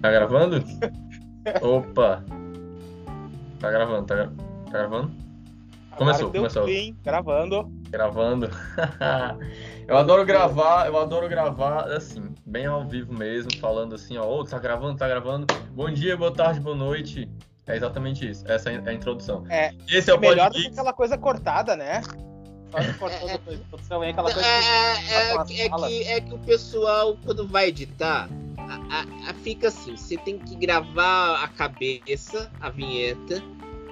Tá gravando? Opa! Tá gravando, tá, gra... tá gravando? Começou, começou. Sim, gravando. Gravando. eu adoro gravar, eu adoro gravar assim, bem ao vivo mesmo, falando assim, ó, oh, tá gravando, tá gravando. Bom dia, boa tarde, boa noite. É exatamente isso. Essa é a introdução. É, Esse é o melhor do que aquela coisa cortada, né? é, aquela coisa é, que, é, é, que, é que o pessoal, quando vai editar, a, a, fica assim: você tem que gravar a cabeça, a vinheta,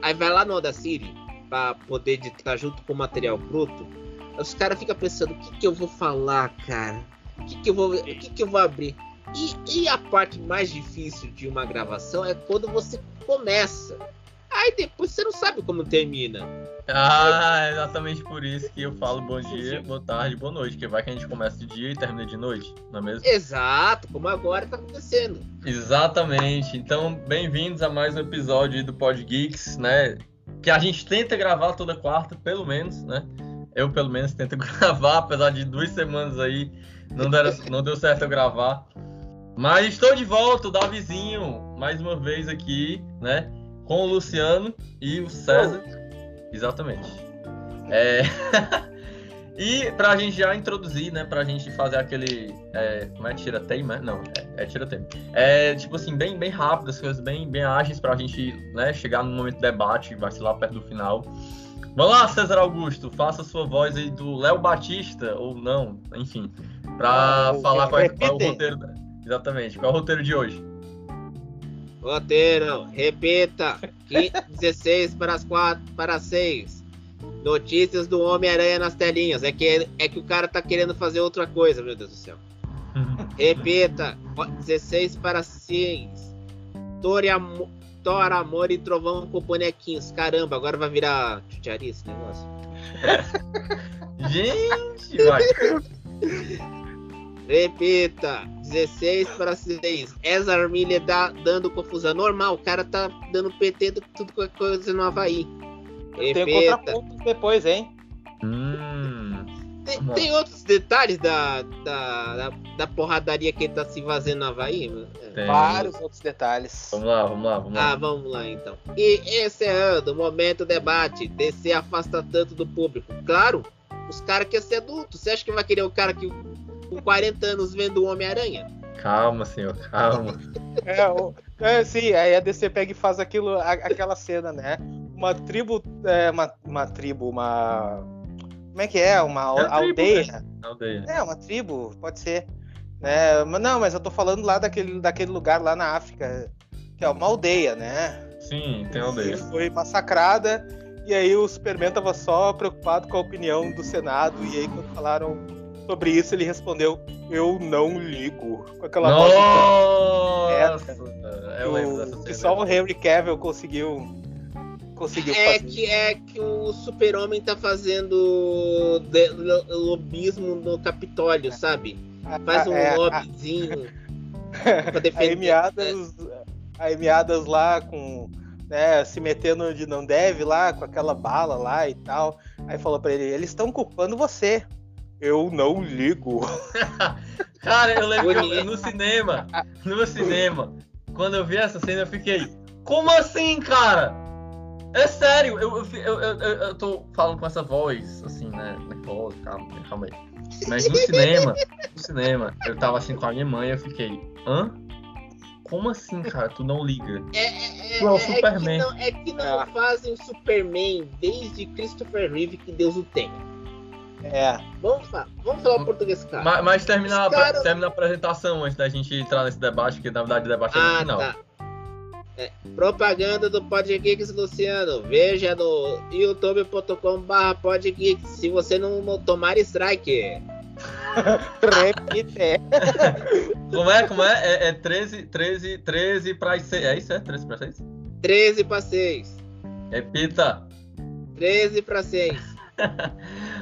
aí vai lá no Audacity para poder editar junto com o material bruto. Os caras ficam pensando: o que, que eu vou falar, cara? O que, que, eu, vou, o que, que eu vou abrir? E, e a parte mais difícil de uma gravação é quando você começa. Aí depois você não sabe como termina. Ah, é exatamente por isso que eu falo bom dia, boa tarde, boa noite. Que vai que a gente começa de dia e termina de noite, não é mesmo? Exato, como agora tá acontecendo. Exatamente. Então, bem-vindos a mais um episódio do Pod Geeks, né? Que a gente tenta gravar toda quarta, pelo menos, né? Eu, pelo menos, tento gravar, apesar de duas semanas aí não, deram, não deu certo eu gravar. Mas estou de volta, o Davizinho, mais uma vez aqui, né? Com o Luciano e o César. Exatamente. É... e pra gente já introduzir, né? Pra gente fazer aquele. É... Como é tira-teima? Não, é, é tira-teima. É tipo assim, bem, bem rápido, as coisas bem, bem ágeis pra gente né, chegar no momento de debate, vai ser lá perto do final. Vamos lá, César Augusto, faça a sua voz aí do Léo Batista, ou não, enfim, pra falar qual é, qual é o roteiro. Exatamente, qual é o roteiro de hoje? Roteiro, repita. 16 para as 4 para 6. Notícias do Homem-Aranha nas telinhas. É que, é que o cara tá querendo fazer outra coisa, meu Deus do céu. Repita. 16 para 6. Thor, Am Thor, Amor e Trovão com bonequinhos. Caramba, agora vai virar chucharia esse negócio. Gente, vai. Repita. 16 para 6. Ezra Miller dá, dando confusão. Normal, o cara tá dando PT do tudo com coisa no Havaí. Tem contrapontos depois, hein? Hum. Tem, tem, outros detalhes da, da, da, da, porradaria que ele tá se vazando no Havaí? Tem. Vários outros detalhes. Vamos lá, vamos lá, vamos lá. Ah, vamos lá então. E encerrando, momento debate. DC afasta tanto do público. Claro, os caras querem ser adultos. Você acha que vai querer o cara que com 40 anos vendo o Homem-Aranha. Calma, senhor, calma. é, o, é, sim, aí a DC pega e faz aquilo, a, aquela cena, né? Uma tribo, é, uma, uma tribo, uma. Como é que é? Uma é aldeia. Tribo, né? aldeia. É, uma tribo, pode ser. Né? Não, mas eu tô falando lá daquele, daquele lugar lá na África, que é uma aldeia, né? Sim, tem aldeia. E foi massacrada, e aí o Superman tava só preocupado com a opinião do Senado, e aí quando falaram sobre isso, ele respondeu: Eu não ligo. Com aquela Nossa! voz eu lembro dessa cena. Que só o Henry Cavill conseguiu. Conseguiu é fazer. que é que o Super-Homem tá fazendo lobismo no Capitólio, sabe? Faz um é, lobbyzinho pra defender. Aí meadas, aí meadas lá com. Né, se metendo onde não deve lá, com aquela bala lá e tal. Aí falou para ele: eles estão culpando você. Eu não ligo. Cara, eu lembro que eu, no cinema, no cinema, quando eu vi essa cena, eu fiquei, como assim, cara? É sério, eu, eu, eu, eu, tô falando com essa voz, assim, né? Voz, calma, calma aí. Mas no cinema, no cinema, eu tava assim com a minha mãe, eu fiquei, hã? Como assim, cara? Tu não liga? É, é, tu é o Superman. É que não, é que não ah. fazem o Superman desde Christopher Reeve que Deus o tenha. É. Vamos, falar, vamos falar o português, cara. Mas, mas termina, cara... termina a apresentação antes da gente entrar nesse debate, que na verdade o debate é no ah, final. Tá. É, propaganda do Podgeeks, Luciano. Veja no youtube.com.br Podgeeks. Se você não, não tomar strike. Repite. como é? Como é? É, é 13, 13, 13 para 6. É isso? É 13 para 6? 13 para 6. Repita. 13 para 6.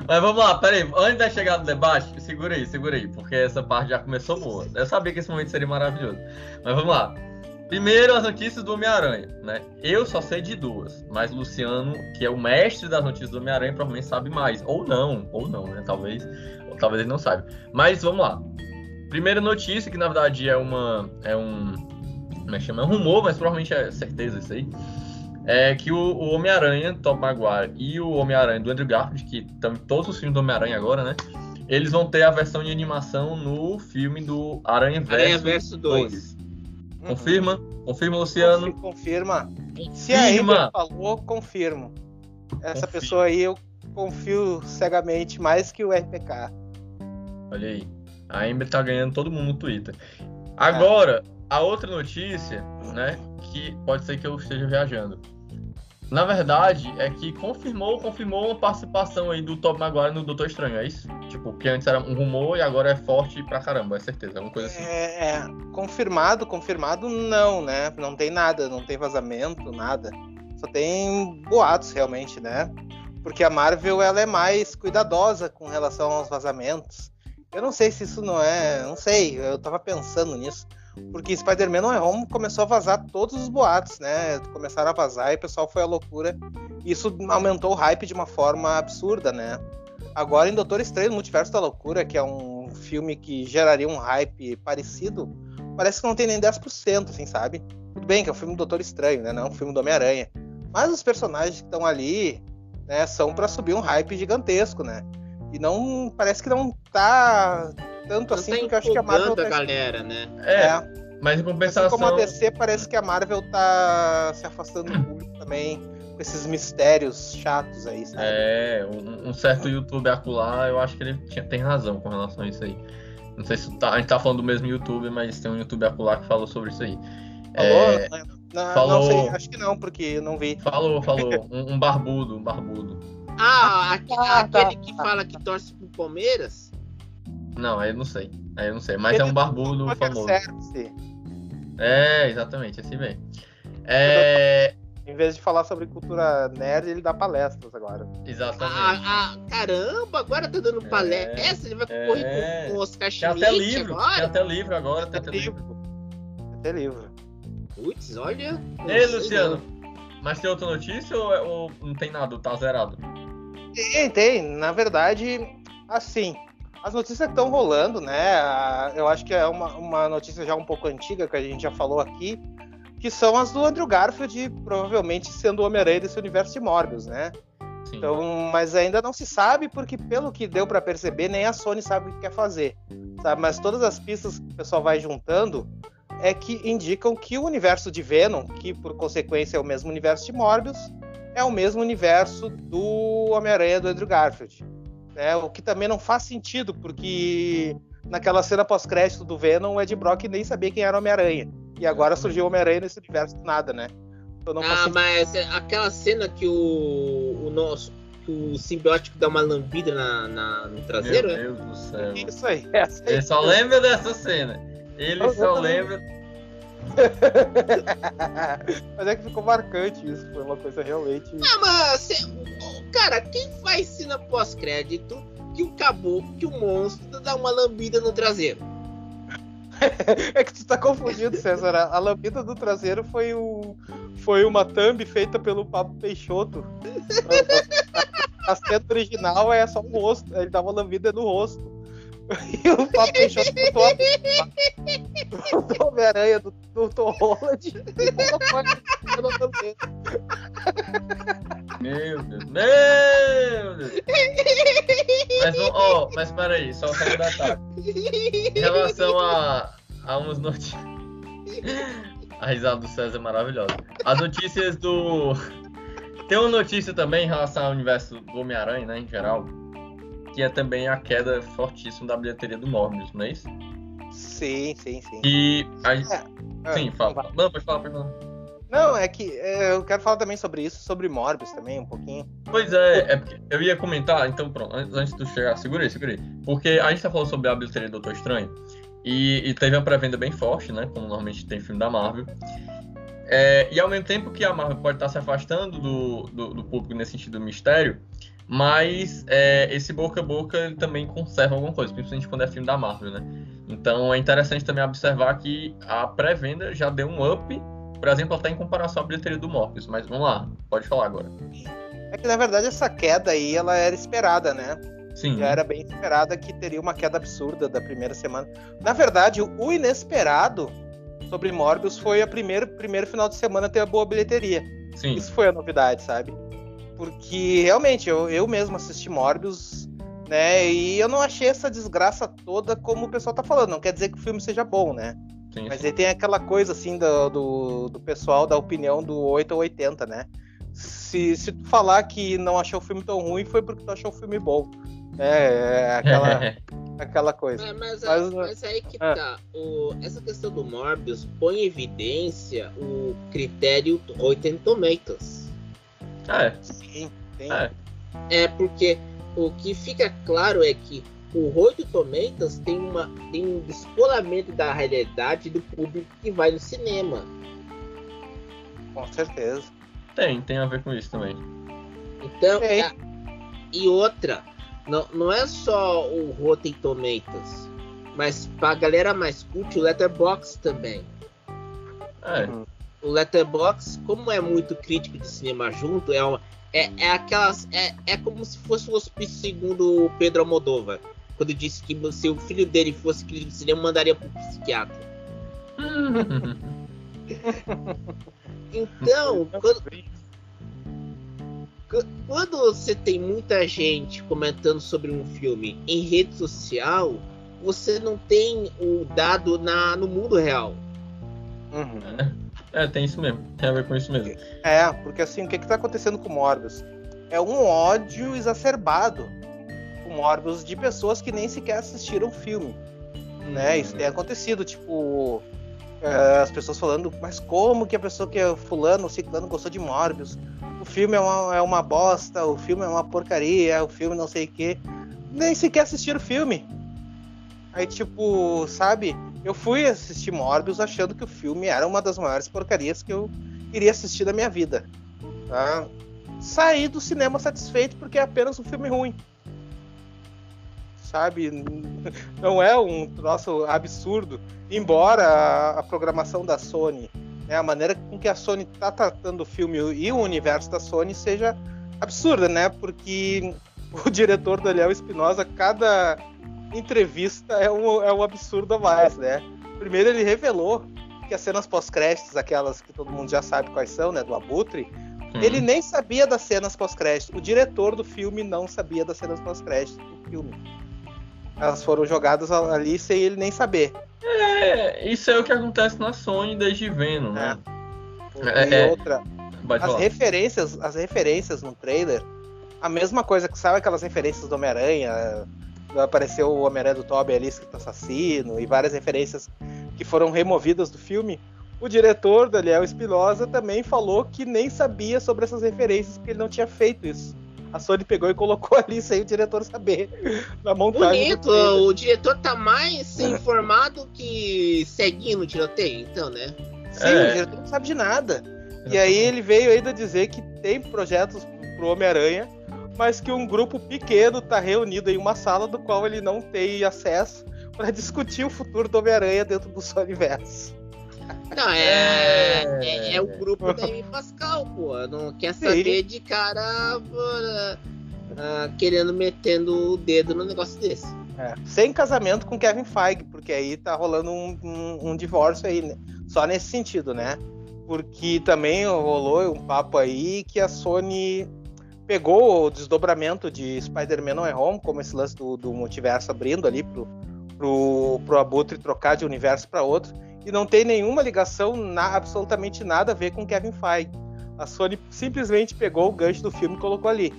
Mas vamos lá, peraí. Antes de chegar no debate, segura aí, segura aí, porque essa parte já começou boa. Eu sabia que esse momento seria maravilhoso. Mas vamos lá. Primeiro, as notícias do Homem-Aranha, né? Eu só sei de duas, mas Luciano, que é o mestre das notícias do Homem-Aranha, provavelmente sabe mais. Ou não, ou não, né? Talvez, ou talvez ele não saiba. Mas vamos lá. Primeira notícia, que na verdade é uma. É um. Como é que chama? É um rumor, mas provavelmente é certeza isso aí. É que o, o Homem-Aranha, Tom Maguire, e o Homem-Aranha do Andrew Garfield, que estão em todos os filmes do Homem-Aranha agora, né? Eles vão ter a versão de animação no filme do Aranha Verso, Aranha Verso 2. 2. Confirma? Confirma, Luciano? Confirma. Se a Ember falou, confirmo. Essa pessoa aí eu confio cegamente mais que o RPK. Olha aí. A Ember tá ganhando todo mundo no Twitter. Agora, a outra notícia, né? Que pode ser que eu esteja viajando. Na verdade, é que confirmou, confirmou uma participação aí do Tom Maguire no Doutor Estranho, é isso? Tipo, que antes era um rumor e agora é forte pra caramba, é certeza, é uma coisa assim. É, é, confirmado, confirmado não, né? Não tem nada, não tem vazamento, nada. Só tem boatos realmente, né? Porque a Marvel ela é mais cuidadosa com relação aos vazamentos. Eu não sei se isso não é, não sei, eu tava pensando nisso. Porque Spider-Man No Way Home começou a vazar todos os boatos, né? Começaram a vazar e o pessoal foi à loucura. Isso aumentou o hype de uma forma absurda, né? Agora em Doutor Estranho Multiverso da Loucura, que é um filme que geraria um hype parecido, parece que não tem nem 10%, assim, sabe? Tudo bem que é um filme do Doutor Estranho, né? Não é um filme do Homem-Aranha. Mas os personagens que estão ali, né, são para subir um hype gigantesco, né? E não parece que não tá tanto não assim, tá porque eu acho que a Marvel. Tá... galera, né? É. é. Mas em compensação. Assim como a DC, parece que a Marvel tá se afastando do público também com esses mistérios chatos aí, sabe? É, um, um certo YouTube acular, eu acho que ele tinha, tem razão com relação a isso aí. Não sei se tá, a gente tá falando do mesmo YouTube, mas tem um YouTube acular que falou sobre isso aí. Falou? É, não, falou... não sei, acho que não, porque eu não vi. Falou, falou. um, um barbudo, um barbudo. Ah, ah, aquele tá, que fala que torce pro Palmeiras? Não, aí eu não sei. Aí eu não sei. Mas é um barbudo famoso. É, exatamente, assim mesmo. É... Em vez de falar sobre cultura nerd, ele dá palestras agora. Exatamente. Ah, ah caramba, agora tá dando palestra. É, ele vai concorrer é... com, o Oscar Schmidt tem até livro, agora? Tem até livro agora, tem, até livro. livro. Tem até livro. Putz, olha. Ei, Luciano, não. mas tem outra notícia ou, é, ou não tem nada? Tá zerado? Tem, tem. Na verdade, assim, as notícias estão rolando, né? Eu acho que é uma, uma notícia já um pouco antiga que a gente já falou aqui, que são as do Andrew Garfield, provavelmente sendo o Homem-Aranha desse universo de Morbius, né? Sim. Então, mas ainda não se sabe, porque pelo que deu para perceber, nem a Sony sabe o que quer fazer. Sabe? Mas todas as pistas que o pessoal vai juntando é que indicam que o universo de Venom, que por consequência é o mesmo universo de Morbius, é o mesmo universo do Homem-Aranha do Andrew Garfield. Né? O que também não faz sentido, porque naquela cena pós-crédito do Venom, o Ed Brock nem sabia quem era o Homem-Aranha. E agora surgiu o Homem-Aranha nesse universo do nada, né? Então ah, mas aquela cena que o, o nosso que o simbiótico dá uma lambida na, na no traseiro? Meu Deus do céu. Isso aí. Ele só lembra dessa cena. Ele só lembra. mas é que ficou marcante isso. Foi uma coisa realmente. Ah, mas Cara, quem faz cena pós-crédito que o caboclo, que o monstro dá uma lambida no traseiro? é que tu tá confundindo, César. A lambida do traseiro foi, o, foi uma thumb feita pelo Pablo Peixoto. a cena original é só o rosto. Ele uma lambida no rosto. E o Pablo Peixoto botou a... o Homem-Aranha do, do Tom Holland. Meu Deus. Meu Deus. Mas, oh, mas peraí, só um detalhe. Em relação a, a umas notícias. A risada do César é maravilhosa. As notícias do. Tem uma notícia também em relação ao universo do Homem-Aranha, né, em geral, que é também a queda fortíssima da bilheteria do Morbius, não é isso? Sim, sim, sim. E. A... É, sim, é, fala. Não, pode falar, pode falar. Não, é que é, eu quero falar também sobre isso, sobre Morbius também, um pouquinho. Pois é, é porque eu ia comentar, então pronto, antes de tu chegar, segura aí, segura aí. Porque a gente tá falando sobre a bilheteria do Doutor Estranho, e, e teve uma pré-venda bem forte, né, como normalmente tem filme da Marvel. É, e ao mesmo tempo que a Marvel pode estar se afastando do, do, do público nesse sentido do mistério, mas é, esse boca a boca ele também conserva alguma coisa, principalmente quando é filme da Marvel, né? Então é interessante também observar que a pré-venda já deu um up por exemplo, até em comparação à bilheteria do Morbius. Mas vamos lá, pode falar agora. É que na verdade essa queda aí ela era esperada, né? Sim. Já era bem esperada que teria uma queda absurda da primeira semana. Na verdade, o inesperado sobre Morbius foi a primeiro primeiro final de semana ter a boa bilheteria. Sim. Isso foi a novidade, sabe? Porque realmente eu, eu mesmo assisti Morbius, né? E eu não achei essa desgraça toda como o pessoal tá falando. Não quer dizer que o filme seja bom, né? Sim, Mas sim. aí tem aquela coisa assim do, do, do, pessoal da opinião do 8 ou 80, né? Se, se tu falar que não achou o filme tão ruim, foi porque tu achou o filme bom. É, é aquela, aquela coisa. Mas, mas, mas, mas aí que ah. tá. O, essa questão do Morbius põe em evidência o critério Rotten Tomatoes. Ah, é. Sim, tem. É. é porque o que fica claro é que o Rotten Tomatoes tem, uma, tem um descolamento da realidade do público que vai no cinema. Com certeza. Tem, tem a ver com isso também. Então, a, e outra, não, não é só o Rotten Tomatoes, mas pra galera mais cult, o Letterboxd também. É. O Letterboxd, como é muito crítico de cinema junto, é uma, é, é aquelas. É, é como se fosse o hospício segundo o Pedro Almodóvar. Quando disse que se o filho dele fosse crítico de cinema, mandaria pro psiquiatra. então, quando, quando você tem muita gente comentando sobre um filme em rede social, você não tem o dado na, no mundo real. Uhum. É, tem isso mesmo. Tem a ver com isso mesmo. É, porque assim, o que, que tá acontecendo com Morbius? É um ódio exacerbado com Morbius de pessoas que nem sequer assistiram o filme. Né? Isso tem acontecido, tipo, as pessoas falando, mas como que a pessoa que é fulano, ciclano gostou de Morbius? O filme é uma, é uma bosta, o filme é uma porcaria, o filme não sei o quê. Nem sequer assistir o filme. Aí, tipo, sabe? Eu fui assistir Morbius achando que o filme era uma das maiores porcarias que eu iria assistir da minha vida. Tá? Saí do cinema satisfeito porque é apenas um filme ruim sabe? Não é um troço absurdo. Embora a, a programação da Sony, né, a maneira com que a Sony está tratando o filme e o universo da Sony seja absurda, né? Porque o diretor Daniel Espinosa, cada entrevista é um, é um absurdo a mais, né? Primeiro ele revelou que as cenas pós-créditos, aquelas que todo mundo já sabe quais são, né? Do Abutre, hum. ele nem sabia das cenas pós-créditos. O diretor do filme não sabia das cenas pós-créditos do filme. Elas foram jogadas ali sem ele nem saber. É, isso é o que acontece na Sony desde Venom, né? É. E é, outra, as referências, as referências no trailer, a mesma coisa que sabe aquelas referências do Homem-Aranha, apareceu o Homem-Aranha do Tobey ali escrito assassino e várias referências que foram removidas do filme. O diretor, Daniel Espinosa, também falou que nem sabia sobre essas referências porque ele não tinha feito isso a Sony pegou e colocou ali sem o diretor saber na montagem. Bonito, o diretor tá mais informado que seguindo o tiroteio, então, né? Sim, é. o diretor não sabe de nada. E aí ele veio ainda dizer que tem projetos pro Homem-Aranha, mas que um grupo pequeno tá reunido em uma sala do qual ele não tem acesso para discutir o futuro do Homem-Aranha dentro do seu universo. Não, é, é, é, é, o grupo da M Pascal, pô. Não quer saber de cara uh, querendo metendo o dedo no negócio desse. É, sem casamento com Kevin Feige, porque aí tá rolando um, um, um divórcio aí, né? Só nesse sentido, né? Porque também rolou um papo aí que a Sony pegou o desdobramento de Spider-Man No Way Home, como esse lance do, do multiverso abrindo ali pro, pro, pro Abutre trocar de universo para outro e não tem nenhuma ligação, na, absolutamente nada a ver com Kevin Feige. A Sony simplesmente pegou o gancho do filme e colocou ali.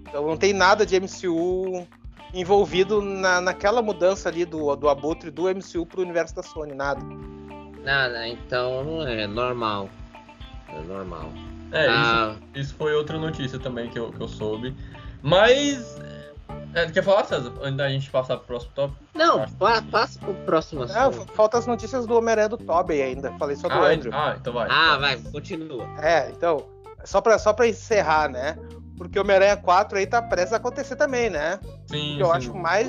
Então não tem nada de MCU envolvido na, naquela mudança ali do, do abutre do MCU pro universo da Sony, nada. Nada, então é normal. É normal. É, ah. isso, isso, foi outra notícia também que eu, que eu soube. Mas é, quer falar, César? Antes da gente passar pro próximo tópico? Não, pa passa pro próximo assunto. Não, falta as notícias do Homem-Aranha do Tobey ainda. Falei só do ah, Andrew. Ah, então vai. Ah, vai, continua. É, então, só pra, só pra encerrar, né? Porque o Homem-Aranha 4 aí tá prestes a acontecer também, né? Sim. Eu sim. acho mais.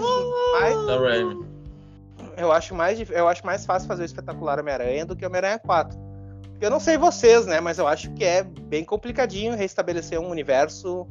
mais da Raimi. Eu acho, mais, eu acho mais fácil fazer o espetacular Homem-Aranha do que o Homem-Aranha 4. Eu não sei vocês, né? Mas eu acho que é bem complicadinho restabelecer um universo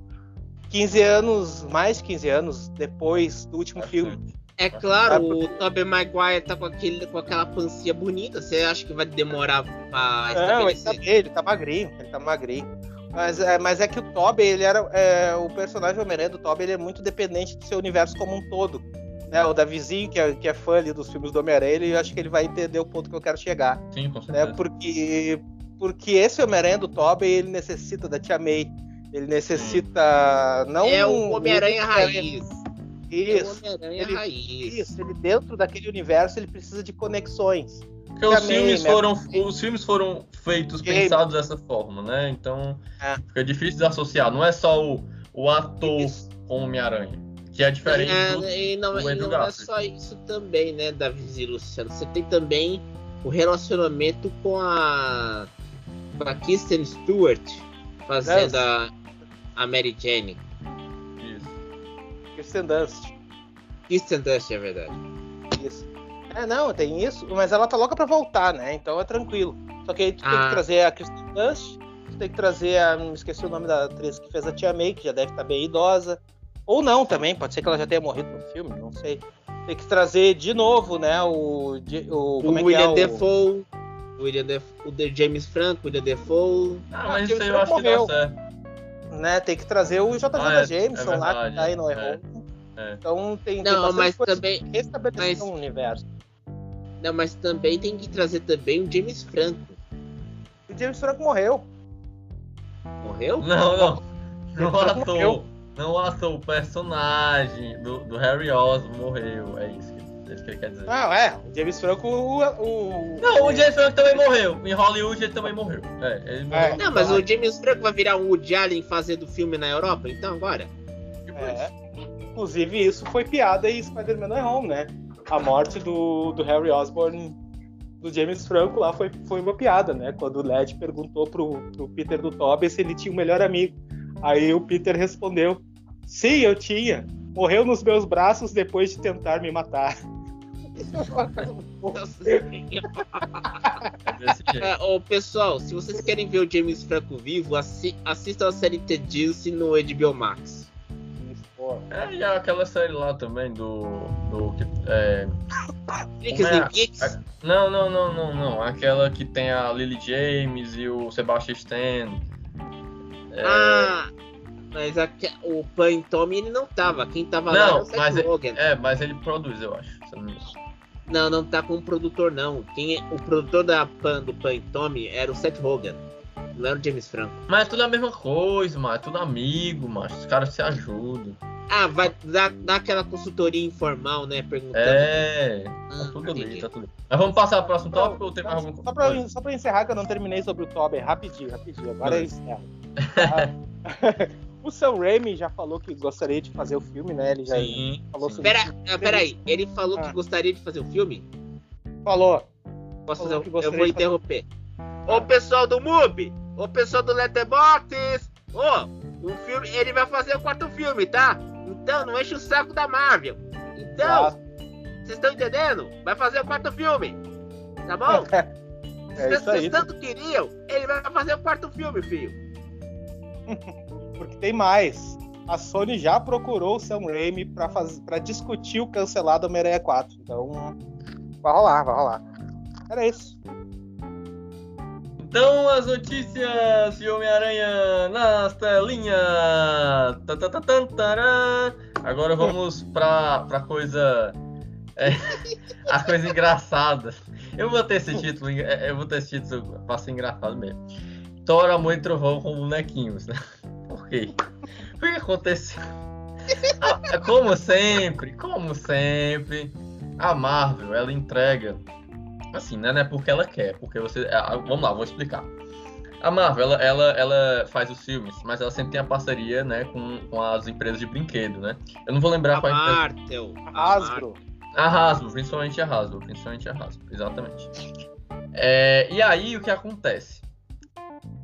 15 anos, mais de 15 anos depois do último filme. É claro, o Tobey Maguire tá com, aquele, com aquela pancinha bonita. Você acha que vai demorar pra Não, ele tá, ele tá magrinho, ele tá magrinho. Mas é, mas é que o Tobey, ele era. É, o personagem Homem-Aranha do Tobey, ele é muito dependente do seu universo como um todo. Né? O Davizinho, que é, que é fã ali dos filmes do Homem-Aranha, ele acho que ele vai entender o ponto que eu quero chegar. Sim, com Né? certeza. Porque, porque esse Homem-Aranha do Tobey, ele necessita da Tia May. Ele necessita. Não É o Homem-Aranha raiz. Isso. É Homem-Aranha Ele- raiz. Isso, ele dentro daquele universo ele precisa de conexões. Porque os Também, filmes, né? foram, os filmes foram feitos, Game. pensados dessa forma, né? Então É. fica difícil de associar. Não é só o, o ator Isso. com o Homem-Aranha, que é diferente do. É, e não, do e não é só isso também, né, Davi e Luciano? Você tem também o relacionamento com a, com a Kristen Stewart fazendo a, a Mary Jane. Isso. Kirsten Dunst. Kristen Dunst, é verdade. Isso. É, não, tem isso, mas ela tá louca pra voltar, né? Então é tranquilo. Só que aí tu tem Ah. que trazer a Kristen Dunst, tu tem que trazer a. Me esqueci o nome da atriz que fez a Tia May, que já deve estar bem idosa. Ou não também, pode ser que ela já tenha morrido no filme, não sei. Tem que trazer de novo, né? O. o O é que William é? Defoe, o William Defoe, o James Franco, o William Defoe. Ah, Ah, mas James isso aí eu acho que morreu. dá certo. Né? Tem que trazer o J. Ah, é- Jameson é lá, que verdade, tá aí no é. É. Então tem, tem Não, mas também- que restabelecer mas- o universo. Não, mas também tem que trazer também o James Franco. O James Franco morreu. Morreu? Não, não. Não ator. morreu. Não o ator, o personagem do, do Harry Osborn morreu. É isso que, é isso que ele quer dizer. Não, é. O James Franco, o. o Não, o James Franco também morreu. Em Hollywood ele também morreu. É, ele morreu. É. Não, mas o James Franco vai virar um Woody Allen fazendo filme na Europa, então agora? É. Inclusive, isso foi piada em Spider-Man No Way Home, né? A morte do, do Harry Osborn, do James Franco lá, foi, foi uma piada, né? Quando o Led perguntou pro, pro Peter do Tobey se ele tinha um melhor amigo. Aí o Peter respondeu: Sim, eu tinha. Morreu nos meus braços depois de tentar me matar. É, ô, pessoal, se vocês querem ver o James Franco vivo, assi assistam a série Ted Gilson no HBO Max. É, e aquela série lá também do. do é, é? não, não, não, não, não. Aquela que tem a Lily James e o Sebastian Stan. É, Ah, mas o Pan Tommy ele não tava. Quem tava lá era não, o Seth mas, é, Rogen. é, mas ele produz, eu acho. se não me engano. Não, não tá com o produtor, não. Quem é- o produtor da Pan, do Pan e Tommy era o Seth Rogen. Não era o James Franco. Mas é tudo a mesma coisa, mano. É tudo amigo, mano. Os caras se ajudam. Ah, vai dar, dar aquela consultoria informal, né? Perguntando. É. Tá Ah, tudo ali, tá tudo. Mas vamos passar pro próximo Não, tópico ou tem mais alguma só, coisa? pra, só pra encerrar, que eu não terminei sobre o Tobey, rapidinho, rapidinho. Agora eu Beleza. encerro. o Sam Raimi já falou que gostaria de fazer o filme, né? Ele já Sim. falou sobre Pera, ah, peraí, ele falou que Ah. gostaria de fazer um filme? Falou. Posso Falou fazer que. Eu vou de fazer- interromper. Ô pessoal do MUBI! Ô pessoal do Letterboxd! Ô, o filme, ele vai fazer o quarto filme, tá? Então não enche o saco da Marvel. Então, vocês estão entendendo? Vai fazer o quarto filme. Tá bom? É isso Vocês tanto queriam, ele vai fazer o quarto filme, filho. Porque tem mais. A Sony já procurou o Sam Raimi pra, faz... pra discutir o cancelado Homem-Aranha 4. Então, vai rolar, vai rolar. Era isso. Então as notícias de Homem-Aranha nas telinhas. Tá, tá, tá. Agora vamos pra, pra coisa. é, a coisa engraçada. Eu vou ter esse título, é, eu vou ter esse título pra ser engraçado mesmo. Thor, Amor e Trovão com bonequinhos, né? Por quê? O que aconteceu? Ah, Como sempre, como sempre, a Marvel, ela entrega Assim, né? Não é porque ela quer, porque você. ah, Vamos lá, vou explicar. A Marvel, ela, ela, ela faz os filmes, mas ela sempre tem a parceria, né, com, com as empresas de brinquedo, né? Eu não vou lembrar A qual é a empresa. Martel. a Hasbro. A Hasbro, principalmente a Hasbro, principalmente a Hasbro, exatamente. É, e aí, o que acontece?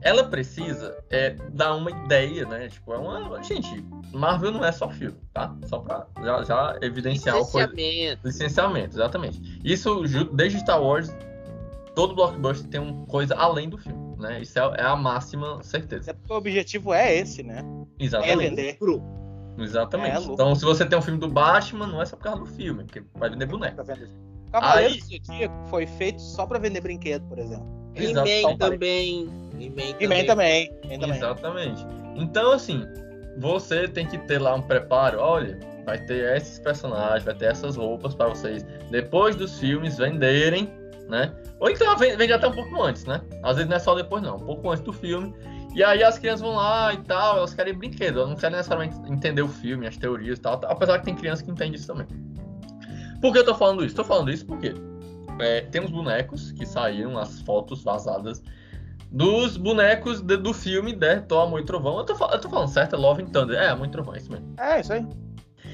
Ela precisa é, dar uma ideia, né? Tipo, é uma. Gente, Marvel não é só filme, tá? Só pra já, já evidenciar o coisa. Licenciamento. Licenciamento, exatamente. Isso desde Star Wars, todo blockbuster tem uma coisa além do filme, né? Isso é, é a máxima certeza. É porque o objetivo é esse, né? É Exatamente. vender. Lucro. Exatamente. É, então, se você tem um filme do Batman, não é só por causa do filme, porque vai vender boneco. Cavaleiro do Zodíaco foi feito só para vender brinquedo, por exemplo. He-Man também. He-Man também. também. Exatamente. Então, assim, você tem que ter lá um preparo. Olha, vai ter esses personagens, vai ter essas roupas para vocês, depois dos filmes, venderem, né? Ou então vende até um pouco antes, né? Às vezes não é só depois, não. Um pouco antes do filme. E aí as crianças vão lá e tal, elas querem brinquedo, elas não querem necessariamente entender o filme, as teorias e tal, apesar que tem crianças que entendem isso também. Por que eu tô falando isso? Tô falando isso porque é, tem uns bonecos que saíram, as fotos vazadas dos bonecos de, do filme de Thor, Amor e Trovão. Eu tô, eu tô falando certo, é Love and Thunder. É, Amor e Trovão, é isso mesmo. É, isso aí.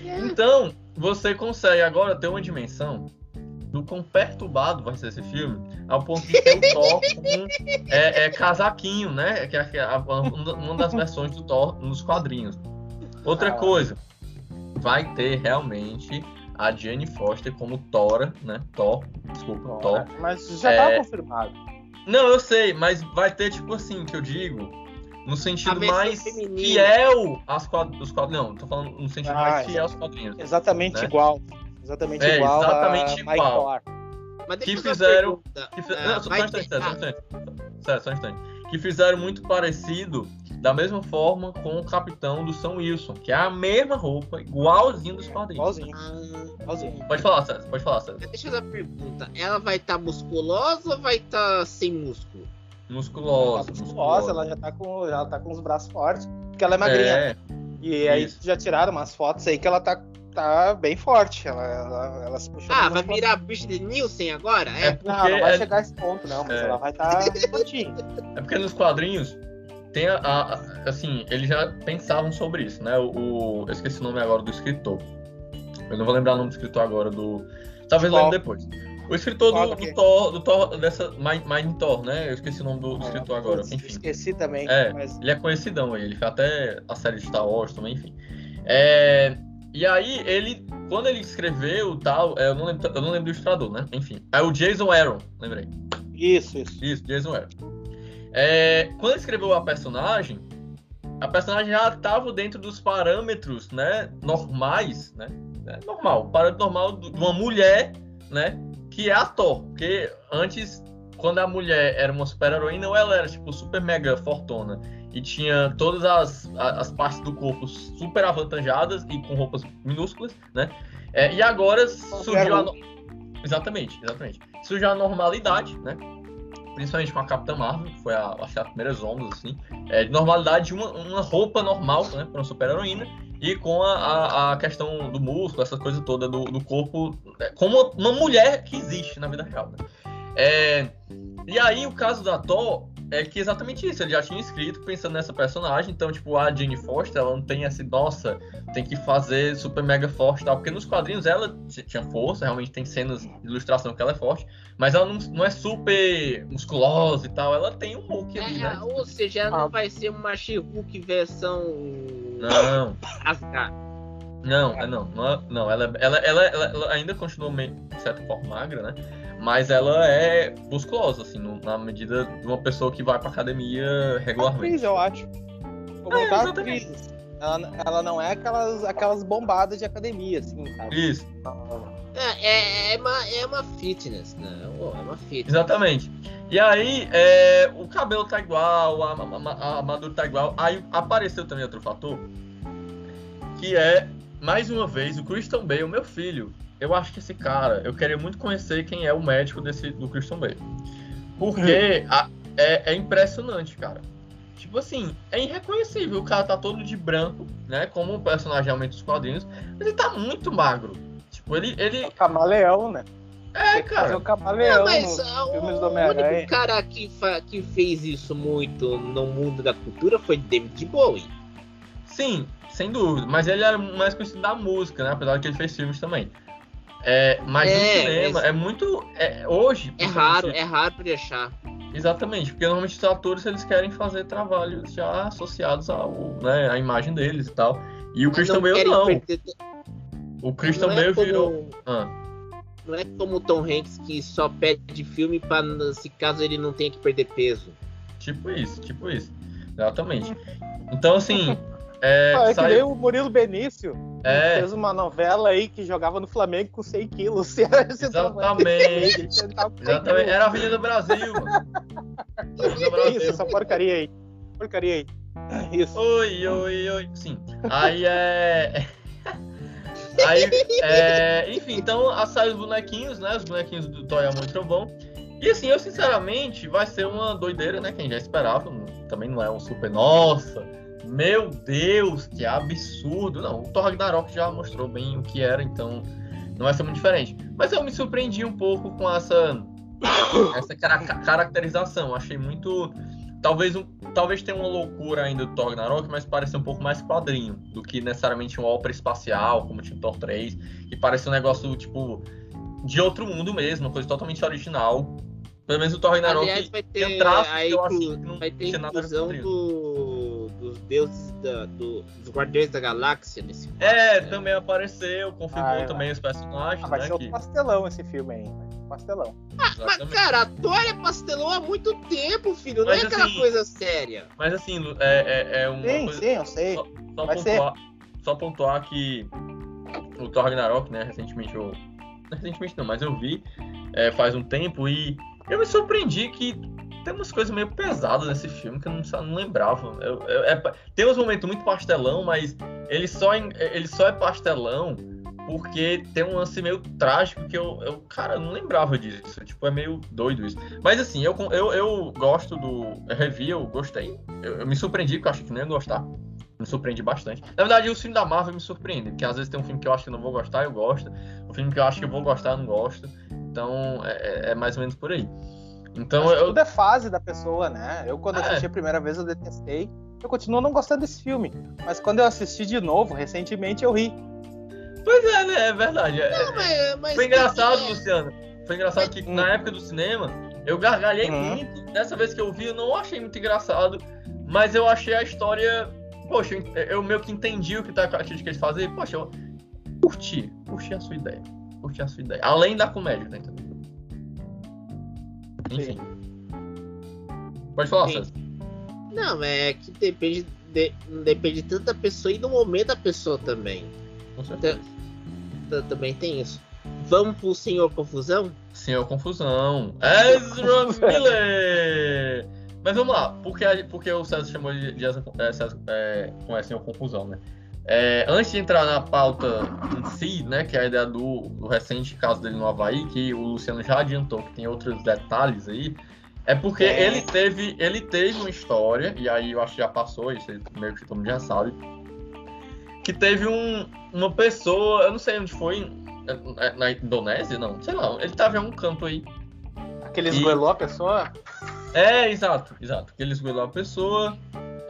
Então, você consegue agora ter uma dimensão do quão perturbado vai ser esse filme, ao ponto de ter o Thor com é, é, casaquinho, né? Que é, é uma das versões do Thor nos quadrinhos. Outra ah. coisa, vai ter realmente a Jane Foster como Tora, né? Thor, desculpa, Thor. Mas já tá é... confirmado. Não, eu sei, mas vai ter tipo assim, que eu digo, no sentido mais feminina. fiel aos quadrinhos. Não, tô falando no sentido ah, mais fiel aos quadrinhos. Exatamente né? igual. Exatamente é, igual. Exatamente igual. que fizeram. Que fi... ah, não, só, um instante, só um instante. só um instante. Que fizeram muito parecido da mesma forma com o capitão do São Wilson, que é a mesma roupa, igualzinho dos quadrinhos. Igualzinho. Ah, igualzinho. Pode falar, César. Pode falar, César. Deixa eu fazer uma pergunta. Ela vai estar tá musculosa ou vai estar tá sem músculo? Musculosa, tá musculosa. Ela já tá com, já tá com os braços fortes, porque ela é magrinha. É, e aí isso. já tiraram umas fotos aí que ela tá tá bem forte. Ela, ela, ela se puxou. Ah, vai virar bicho de Nielsen agora? É, é porque não, não vai é... chegar a esse ponto, não, mas é... ela vai estar tá fortinha. É porque nos quadrinhos tem a, a, assim, eles já pensavam sobre isso, né? O, o, eu esqueci o nome agora do escritor. Eu não vou lembrar o nome do escritor agora do. Talvez lembre depois. O escritor do, do, Thor, do Thor, dessa Mind Thor, né? Eu esqueci o nome do, do escritor agora. Enfim. Esqueci também. É, mas... ele é conhecidão aí. Ele fez até a série de Star Wars também, enfim. É, e aí, ele, quando ele escreveu tal, é, eu não lembro, eu não lembro do ilustrador, né? Enfim. É o Jason Aaron, lembrei. Isso, isso. Isso, Jason Aaron. É, quando ele escreveu a personagem, a personagem já estava dentro dos parâmetros, né, normais, né, né normal, parâmetro normal de uma mulher, né, que é a Thor, porque antes, quando a mulher era uma super heroína, ela era tipo super mega fortuna e tinha todas as, as partes do corpo super avantajadas e com roupas minúsculas, né, é, e agora surgiu a... Exatamente, exatamente. Surgiu a normalidade, né? principalmente com a Capitã Marvel, que foi a, acho que as primeiras ondas, assim, é, de normalidade, uma, uma roupa normal, né, para uma super-heroína, e com a, a, a, questão do músculo, essa coisa toda do, do corpo, é, como uma mulher que existe na vida real, né? É, e aí, o caso da Thor é que exatamente isso, ele já tinha escrito pensando nessa personagem, então, tipo, a Jane Foster, ela não tem essa, nossa, tem que fazer super mega forte e tal, porque nos quadrinhos ela tinha força, realmente tem cenas de ilustração que ela é forte, mas ela não, não é super musculosa e tal, ela tem um look ali, né? Ou seja, ela ah. não vai ser uma She-Hulk versão... Não. Asgard. Não, é não, não, é, não ela, ela, ela, ela, ainda continua meio, de certa forma, magra, né? Mas ela é musculosa, assim, no, na medida de uma pessoa que vai pra academia regularmente. Atriz, eu acho. Como é, atriz. Ela, ela não é aquelas, aquelas bombadas de academia, assim, sabe? Isso. É, é, é, uma, é uma fitness, né? É uma fitness. Exatamente. E aí, é, o cabelo tá igual, a, a, a armadura tá igual. Aí apareceu também outro fator, que é, mais uma vez, o Christian Bale, meu filho eu acho que esse cara, eu queria muito conhecer quem é o médico desse, do Christian Bale. Porque a, é, é, impressionante, cara. Tipo assim, é irreconhecível. O cara tá todo de branco, né? Como um personagem realmente dos quadrinhos. Mas ele tá muito magro. Tipo, ele. ele... É camaleão, né? É, cara. o camaleão é, mas no filmes do O único cara que, fa que fez isso muito no mundo da cultura foi David Bowie. Sim, sem dúvida. Mas ele era mais conhecido da música, né? Apesar de que ele fez filmes também. É, mas é, no cinema é muito. É, hoje. É raro, você... é raro pra achar. Exatamente, porque normalmente os atores eles querem fazer trabalhos já associados ao, né, à imagem deles e tal. E o Christian Bale não. Perder... O Christian não é Bale como... virou. Ah. Não é como o Tom Hanks que só pede filme para se caso ele não tenha que perder peso. Tipo isso, tipo isso. Exatamente. Então, assim, É, ah, é saiu... que nem o Murilo Benício. É. Fez uma novela aí que jogava no Flamengo com 100 quilos. Exatamente. Exatamente. Era a Avenida do Brasil. Isso, essa porcaria aí. Porcaria aí. Isso. Oi, oi, oi. Sim. Aí é. Aí, é... enfim, então saiu os bonequinhos, né? Os bonequinhos do Toy Amor Trovão. E assim, eu sinceramente, vai ser uma doideira, né? Quem já esperava. Também não é um super. Nossa! Meu Deus, que absurdo! Não, o Thor Ragnarok já mostrou bem o que era, então não vai ser muito diferente. Mas eu me surpreendi um pouco com essa, essa caracterização. Achei muito. Talvez, um, talvez tenha uma loucura ainda do Thor Ragnarok, mas parece um pouco mais quadrinho do que necessariamente um ópera espacial, como tinha o Thor 3, que parece um negócio tipo de outro mundo mesmo, uma coisa totalmente original. Pelo menos o Thor Ragnarok Aliás, vai ter, aí, eu acho que não vai ter inclusão do, dos deuses da, do, dos Guardiões da Galáxia nesse filme. É, né? também apareceu, confirmou ah, também os personagens. Ah, vai né, ser que... pastelão esse filme aí. Pastelão. Ah, mas, cara, a Thor é pastelão há muito tempo, filho. Não mas, é aquela assim, coisa séria. Mas assim, é, é, é uma sim, coisa... Sim, eu sei. Só, só pontuar, só pontuar que o Thor Ragnarok, né, recentemente eu... Recentemente não, mas eu vi é, faz um tempo e eu me surpreendi que tem umas coisas meio pesadas nesse filme que eu não, não lembrava. Eu, eu, é, tem uns momentos muito pastelão, mas ele só, ele só é pastelão porque tem um lance meio trágico que eu, eu cara, não lembrava disso. Tipo, é meio doido isso. Mas assim, eu, eu, eu gosto do. Eu revi, eu gostei. Eu, eu me surpreendi, porque eu achei que não ia gostar. Me surpreendi bastante. Na verdade, os filmes da Marvel me surpreendem, porque às vezes tem um filme que eu acho que não vou gostar, eu gosto. Um filme que eu acho que eu vou gostar, eu não gosto. Então, é, é, é mais ou menos por aí. Então, eu... Tudo é fase da pessoa, né? Eu, quando é. assisti a primeira vez, eu detestei. Eu continuo não gostando desse filme. Mas quando eu assisti de novo, recentemente, eu ri. Pois é, né? É verdade. É, não, mas, mas Foi engraçado, Luciano. Foi engraçado que hum. na época do cinema, eu gargalhei uhum. muito. Dessa vez que eu vi, eu não achei muito engraçado. Mas eu achei a história. Poxa, eu meio que entendi o que tá a crítica de fazer. Poxa, eu curti. Curti a sua ideia curtir a sua ideia. Além da comédia, tá entendendo? Enfim. Pode falar, Sim. César. Não, é que depende, de, depende tanto da pessoa e do momento da pessoa também. Com certeza. Então, também tem isso. Vamos pro Senhor Confusão? Senhor Confusão. Ezra Miller! Mas vamos lá, porque, porque o César chamou de, de, é, é, é Senhor Confusão, né? É, antes de entrar na pauta em si, né, que é a ideia do, do, recente caso dele no Havaí, que o Luciano já adiantou que tem outros detalhes aí, é porque é. ele teve ele teve uma história, e aí eu acho que já passou, isso meio que todo mundo já sabe, que teve um, uma pessoa, eu não sei onde foi, na Indonésia, não, sei lá, ele tava em um campo aí. Aquele esgoelou e... a pessoa? É, exato, exato. Que ele esgoelou a pessoa,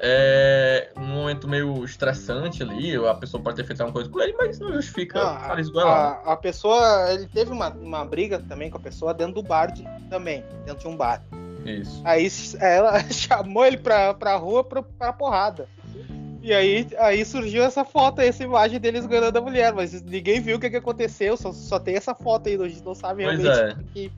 é um momento meio estressante ali, a pessoa pode ter feito alguma coisa com ele, mas não justifica ah, a, a, pessoa, ele teve uma, uma briga também com a pessoa dentro do bar de, também, dentro de um bar. Isso. Aí ela chamou ele pra, pra rua pra, pra porrada. E aí, aí surgiu essa foto, essa imagem deles ganhando a mulher, mas ninguém viu o que, que aconteceu, só, só tem essa foto aí, a gente não sabe realmente pois é. que,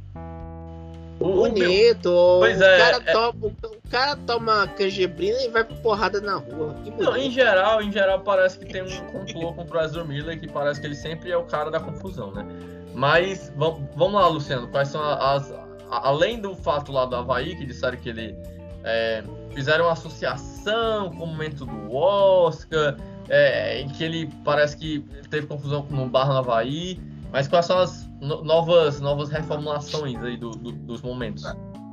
bonito. Pois é, o, cara é... Toma, o cara toma canjebrina e vai pra porrada na rua. Não, em geral, em geral parece que tem um complô contra o Ezra Miller que parece que ele sempre é o cara da confusão, né? Mas vamos lá, Luciano, quais são as. Além do fato lá do Havaí, que disseram que ele é, fizeram uma associação com o momento do Oscar, é, em que ele parece que teve confusão no bar no Havaí. Mas quais são as novas, novas reformulações aí do, do, dos momentos?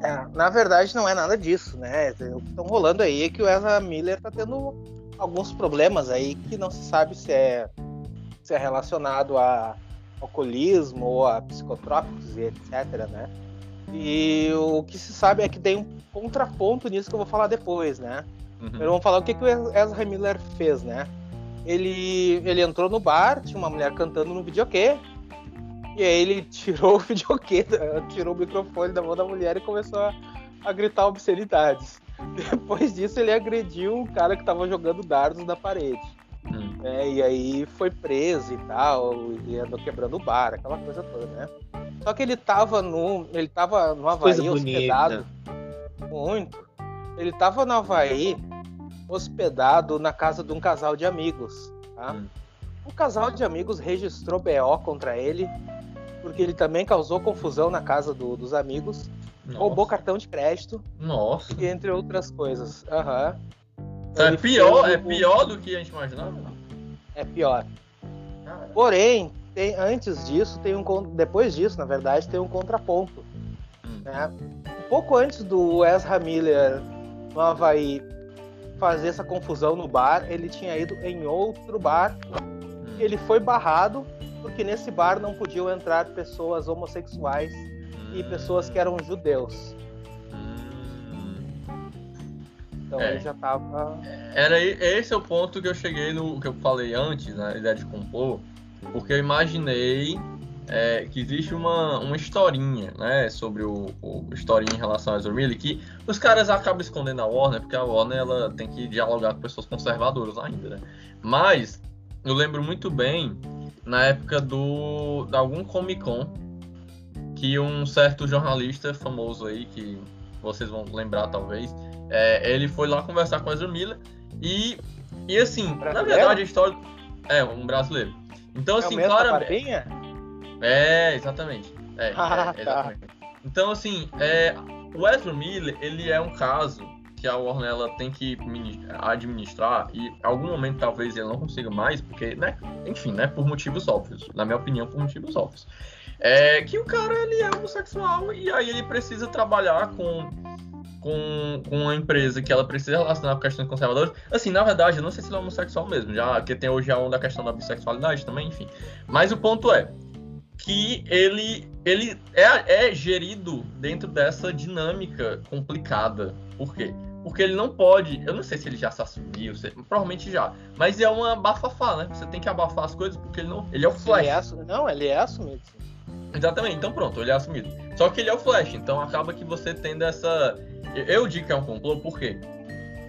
É, na verdade, não é nada disso, né? O que estão rolando aí é que o Ezra Miller tá tendo alguns problemas aí que não se sabe se é, se é relacionado a alcoolismo ou a psicotrópicos e etc, né? E o que se sabe é que tem um contraponto nisso que eu vou falar depois, né? Uhum. vamos falar o que, que o Ezra Miller fez, né? Ele, ele entrou no bar, tinha uma mulher cantando no videokê, e aí ele tirou o videokê, tirou o microfone da mão da mulher e começou a, a gritar obscenidades. Depois disso, ele agrediu um cara que tava jogando dardos na parede. Hum. É, e aí foi preso e tal, e andou quebrando o bar, aquela coisa toda, né? Só que ele tava no. Ele tava no Havaí coisa hospedado. Bonita. Muito. Ele tava no Havaí hospedado na casa de um casal de amigos. Tá? Hum. O casal de amigos registrou BO contra ele, porque ele também causou confusão na casa do, dos amigos, Nossa. roubou cartão de crédito. Nossa. E entre outras coisas. Aham. Uhum. é pior, é pior do que a gente imaginava? É pior. Porém, tem, antes disso, tem um depois disso, na verdade, tem um contraponto. Hum. Né? Um pouco antes do Ezra Miller no Havaí fazer essa confusão no bar, ele tinha ido em outro bar. Hum. Ele foi barrado porque nesse bar não podiam entrar pessoas homossexuais hum. e pessoas que eram judeus. Hum. Então é. ele já tava. Era esse é o ponto que eu cheguei no que eu falei antes, na né, ideia de compor, porque eu imaginei é, que existe uma, uma historinha, né, sobre o, o historinha em relação a Ezra que os caras acabam escondendo a Warner, porque a Warner ela tem que dialogar com pessoas conservadoras ainda, né? Mas eu lembro muito bem na época do de algum Comic Con que um certo jornalista famoso aí que vocês vão lembrar talvez, é, ele foi lá conversar com Ezra Miller e e assim, brasileiro? na verdade a história é um brasileiro. Então é assim, claro, é, exatamente. É, é, exatamente. Então, assim, é, o Ezra Miller, ele é um caso que a Warner ela tem que administrar e em algum momento talvez ele não consiga mais, porque, né, enfim, né, por motivos óbvios, na minha opinião, por motivos óbvios. É que o cara ele é homossexual e aí ele precisa trabalhar com com, com uma empresa que ela precisa relacionar com questões conservadoras. Assim, na verdade, eu não sei se ele é homossexual mesmo, já que tem hoje a onda da questão da bissexualidade também, enfim. Mas o ponto é, que ele, ele é, é gerido dentro dessa dinâmica complicada. Por quê? Porque ele não pode. Eu não sei se ele já se assumiu, se, provavelmente já. Mas é uma bafafá, né? Você tem que abafar as coisas porque ele não. Ele é o Flash. Ele é, não, ele é assumido. Exatamente, então pronto, ele é assumido. Só que ele é o Flash, então acaba que você tendo essa. Eu digo que é um complô, por quê?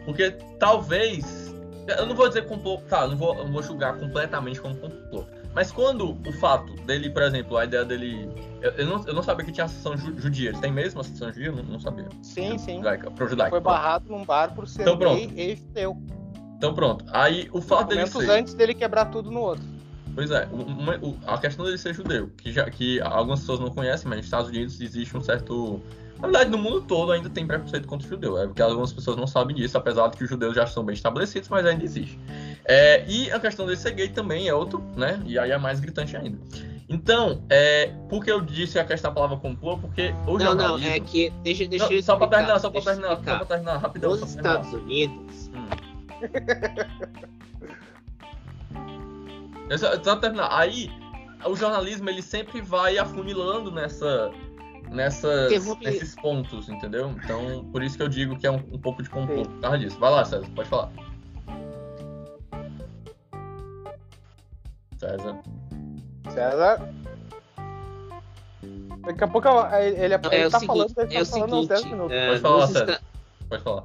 Porque talvez. Eu não vou dizer complô. Tá, não vou, não vou julgar completamente como complô. Mas quando o fato dele, por exemplo, a ideia dele. Eu, eu, não, eu não sabia que tinha ju, judia. Ele tem mesmo associação judia? Não, não sabia. Sim, sim. Judaica, pro judaico. Foi barrado num bar por ser então, pronto. gay e judeu. Então pronto. Aí o fato dele ser. antes dele quebrar tudo no outro. Pois é, uma, a questão dele ser judeu, que, já, que algumas pessoas não conhecem, mas nos Estados Unidos existe um certo. Na verdade, no mundo todo ainda tem preconceito contra o judeu. É porque algumas pessoas não sabem disso, apesar de que os judeus já são bem estabelecidos, mas ainda existe. É, e a questão dele ser gay também é outro, né? E aí é mais gritante ainda. Então, é, por que eu disse a questão da palavra complô? Porque o Não, não, é que. Deixa, deixa não, eu Só pra terminar, só pra terminar, só pra terminar, rapidão. Nos Estados Unidos. Hum. só, só terminar. Aí, o jornalismo ele sempre vai afunilando nessa. Nessas, nesses pontos, entendeu? Então, por isso que eu digo que é um, um pouco de complô por causa disso. Vai lá, César, pode falar. César. César. Daqui a pouco ele, ele, ele é tá seguinte, falando, ele é tá falando seguinte, 10 minutos. É, Pode falar, César. Está... Pode falar.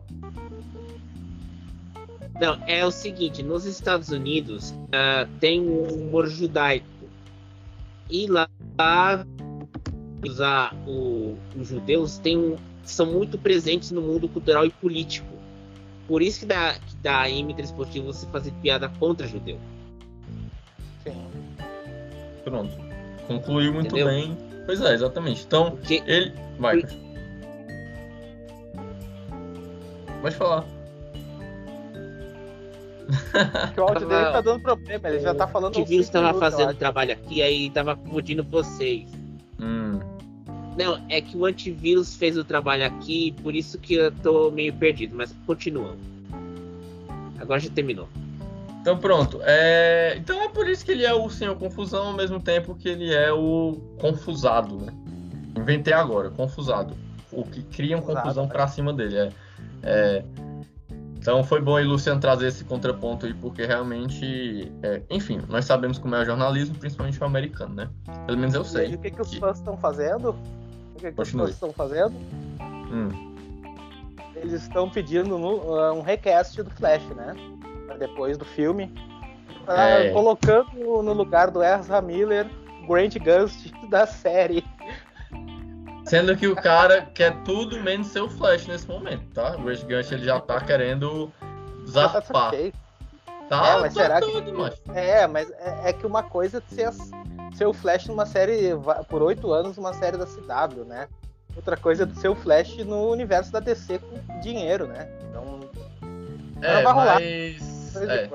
Não, é o seguinte, nos Estados Unidos uh, tem um humor judaico. E lá, usar o, os judeus tem um, são muito presentes no mundo cultural e político. Por isso que dá, que dá M esportivo você fazer piada contra judeu. Pronto. Concluiu muito Entendeu? bem. Pois é, exatamente. Então, que... ele. Vai. Pode falar. o áudio dele tá dando problema, ele já tá falando. O que estava fazendo trabalho aqui, aí tava confundindo vocês. Hum. Não, é que o antivírus fez o trabalho aqui, por isso que eu tô meio perdido, mas continuando. Agora já terminou. Então pronto. É... Então é por isso que ele é o senhor confusão ao mesmo tempo que ele é o confusado, né? Inventei agora, confusado. O que cria uma confusão para cima dele. É... é... Então foi bom aí Luciano trazer esse contraponto aí, porque realmente, é... enfim, nós sabemos como é o jornalismo, principalmente o americano, né? Pelo menos eu sei. E o que, que os fãs estão fazendo? O que, que os fãs estão fazendo? Hum. Eles estão pedindo no, um request do Flash, né? Depois do filme, é. colocando no lugar do Ezra Miller Grant Gust da série. Sendo que o cara quer tudo menos ser o Flash nesse momento, tá? O Grant Gust ele já tá querendo Zafar. Tá, é, mas tá será que. Mas... É, mas é, é, que uma coisa é ser, ser o Flash numa série, por oito anos, uma série da CW, né? Outra coisa é ser o Flash no universo da DC com dinheiro, né? Então. É, não vai rolar. Mas... É.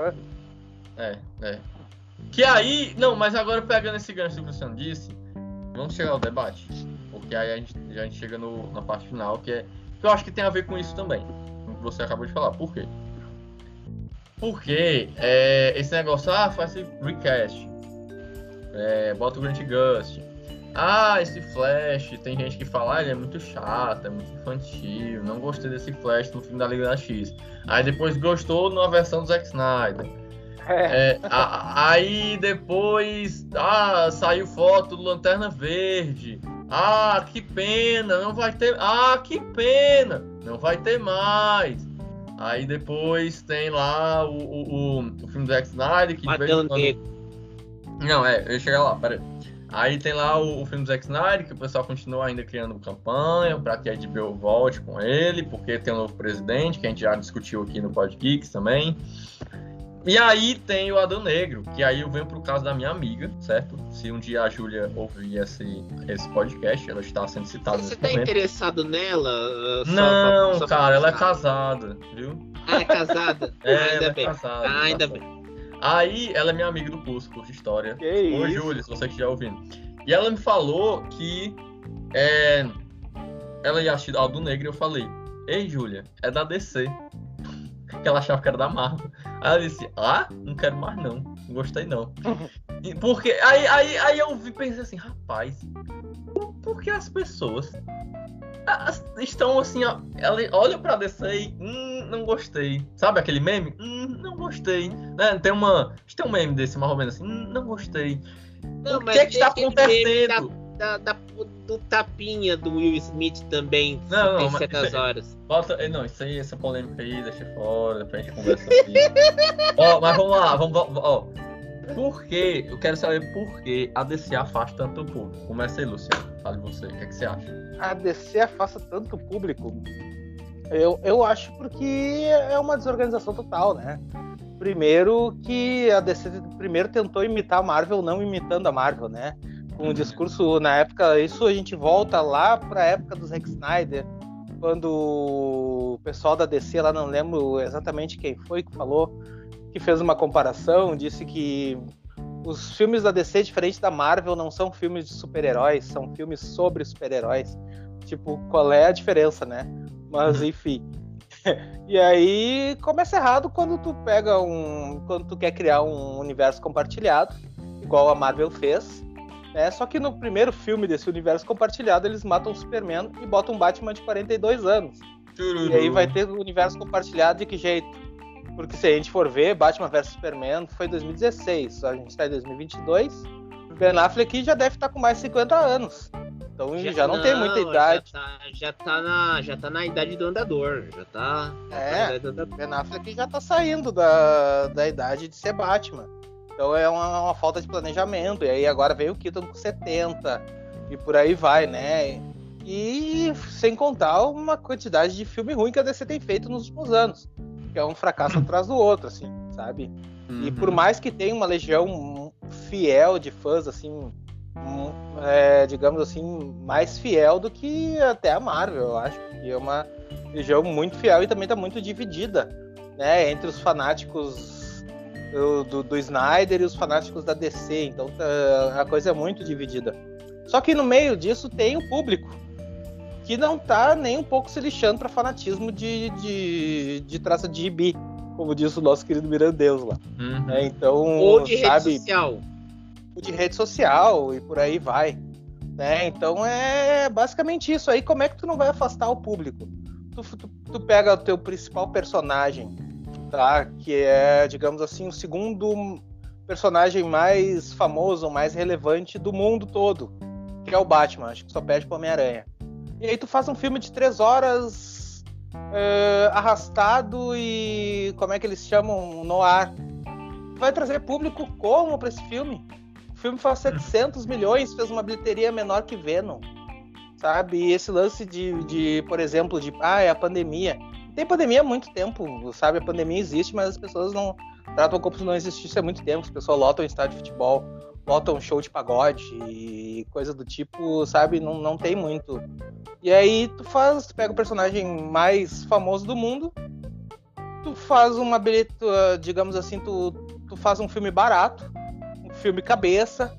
é, é. Que aí. Não, mas agora pegando esse gancho que o Luciano disse, vamos chegar ao debate. Porque aí a gente, já a gente chega no, na parte final, que é. Que eu acho que tem a ver com isso também. Com o que você acabou de falar. Por quê? Porque é, esse negócio, ah, faz esse recast. É, bota o Grant Gust. Ah, esse Flash, tem gente que fala, ah, ele é muito chato, é muito infantil, não gostei desse Flash no filme da Liga da X. Aí depois gostou na versão do Zack Snyder. É. É, a, aí depois, ah, saiu foto do Lanterna Verde. Ah, que pena, não vai ter. Ah, que pena, não vai ter mais. Aí depois tem lá o, o, o, o filme do Zack Snyder que Matando quando... Não, é, eu ia chegar lá, peraí. Aí tem lá o, o, filme do Zack Snyder, que o pessoal continua ainda criando campanha para que a HBO volte com ele, porque tem um novo presidente, que a gente já discutiu aqui no Pod Geeks também. E aí tem o Adão Negro, que aí eu venho pro caso da minha amiga, certo? Se um dia a Júlia ouvir esse, esse podcast, ela está sendo citada Você tá momento. interessado nela? Uh, Não, só, só cara, ela é casada, viu? Ah, é casada? é, ah, ainda é bem. Casada, ah, ainda bem. Aí ela é minha amiga do curso, curso de história. Que Oi, Júlia, se você estiver ouvindo. E ela me falou que é, ela ia assistir Aldo Negro e eu falei, ei, Júlia, é da DC que ela achava que era da Marvel. Aí ela disse, ah, não quero mais não, não gostei não. Porque aí, aí, aí eu pensei assim, rapaz, por que as pessoas estão assim, ó, olha pra DC e hum, não gostei. Sabe aquele meme? Hum, não gostei. Né? Tem uma. Tem um meme desse mais ou menos assim, hum, não gostei. Não, o que é que está acontecendo? Da, da, do tapinha do Will Smith também. Não, não, mas isso, horas. Bota, eh, não, isso aí, essa polêmica aí, deixa fora, depois a gente conversa ó, mas vamos lá, vamos, ó. Por que, eu quero saber por que a DC afasta tanto o público. Começa aí, Luciano. Fale você, o que, é que você acha? A DC afasta tanto o público? Eu, eu acho porque é uma desorganização total, né? Primeiro que a DC primeiro tentou imitar a Marvel, não imitando a Marvel, né? com um discurso na época, isso a gente volta lá para a época do Zack Snyder, quando o pessoal da DC, lá não lembro exatamente quem foi que falou, que fez uma comparação, disse que os filmes da DC, diferente da Marvel, não são filmes de super-heróis, são filmes sobre super-heróis. Tipo, qual é a diferença, né? Mas uhum. enfim. e aí começa errado quando tu pega um. quando tu quer criar um universo compartilhado, igual a Marvel fez, é, só que no primeiro filme desse universo compartilhado, eles matam o Superman e botam um Batman de 42 anos. E aí vai ter o universo compartilhado de que jeito? Porque se a gente for ver, Batman vs Superman foi 2016, a gente está em 2022. Ben Affleck já deve estar tá com mais de 50 anos. Então já, já não, não, tem muita idade. Já tá, já tá, na, já tá na idade do andador. Já tá. É, tá Ben Affleck já tá saindo da, da idade de ser Batman. Então é uma, uma, falta de planejamento. E aí agora veio o Keaton com 70 e por aí vai, né? E sem contar uma quantidade de filme ruim que a DC tem feito nos últimos anos. Que é um fracasso atrás do outro, assim, sabe? Uhum. E por mais que tenha uma legião fiel de fãs, assim, é, digamos assim, mais fiel do que até a Marvel, eu acho. Que é uma legião muito fiel e também está muito dividida, né? Entre os fanáticos do, do Snyder e os fanáticos da DC. Então tá, a coisa é muito dividida. Só que no meio disso tem o público, que não tá nem um pouco se lixando para fanatismo de, de, de traça de gibi, como diz o nosso querido Mirandeus lá. Uhum. É, então, Ou de sabe, rede social. Ou de rede social e por aí vai. Né? Então é basicamente isso. Aí como é que tu não vai afastar o público? Tu, tu, tu pega o teu principal personagem, tá? Que é, digamos assim, o segundo personagem mais famoso, mais relevante do mundo todo, que é o Batman. Acho que só perde pro Homem-Aranha. E aí tu faz um filme de três horas é, arrastado e como é que eles chamam no ar? Vai trazer público como para esse filme? O filme faz 700 milhões, fez uma bilheteria menor que Venom, sabe? E esse lance de, de por exemplo, de ah, é a pandemia Tem pandemia há muito tempo, sabe? A pandemia existe, mas as pessoas não tratam como se não existisse há muito tempo. As pessoas lotam estádio de futebol, lotam show de pagode e coisa do tipo, sabe? Não, não tem muito. E aí tu faz, tu pega o personagem mais famoso do mundo, tu faz uma bilhete, digamos assim, tu, tu faz um filme barato, um filme cabeça,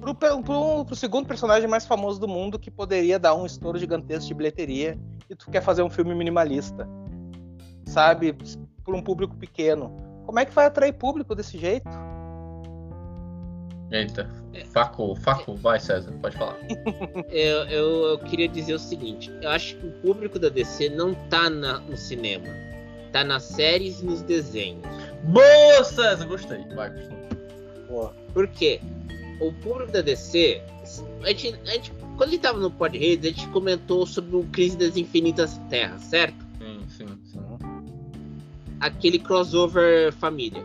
pro, pro, pro segundo personagem mais famoso do mundo que poderia dar um estouro gigantesco de bilheteria e tu quer fazer um filme minimalista, sabe? Por um público pequeno. Como é que vai atrair público desse jeito? Eita, facou, facou, vai César, pode falar. eu, eu, eu, queria dizer o seguinte: eu acho que o público da DC não tá na, no cinema, tá nas séries e nos desenhos. Boa, César, gostei, vai, Boa. Por quê? O público da DC, a gente, a gente quando ele tava no Pod Redes, a gente comentou sobre o Crise das Infinitas Terras, certo? Sim, sim, sim. Aquele crossover família.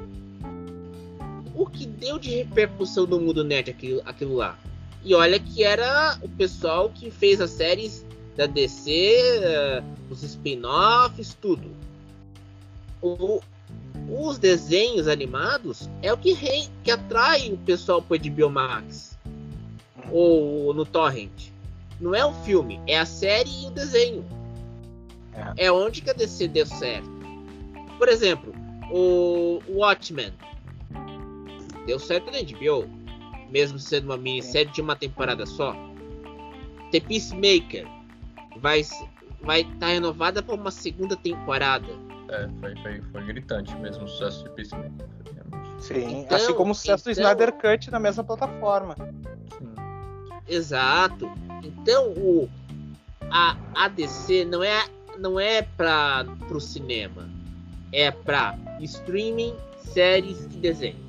O que deu de repercussão no mundo nerd aquilo, aquilo lá? E olha que era o pessoal que fez as séries da DC, uh, eh, os spin-offs, tudo. O, os desenhos animados é o que, rei, que atrai o pessoal para HBO Max ou no torrent. Não é o filme, é a série e o desenho. É, é onde que a DC deu certo. Por exemplo, o Watchmen deu certo na HBO, mesmo sendo uma minissérie de uma temporada só. The Peacemaker vai vai estar tá renovada para uma segunda temporada. É, foi, foi, foi gritante mesmo o sucesso de Peacemaker. Sim, então, assim como o sucesso então, do Snyder Cut na mesma plataforma. Sim. Exato. Então o a ADC não é não é para o cinema, é para streaming, séries e desenhos.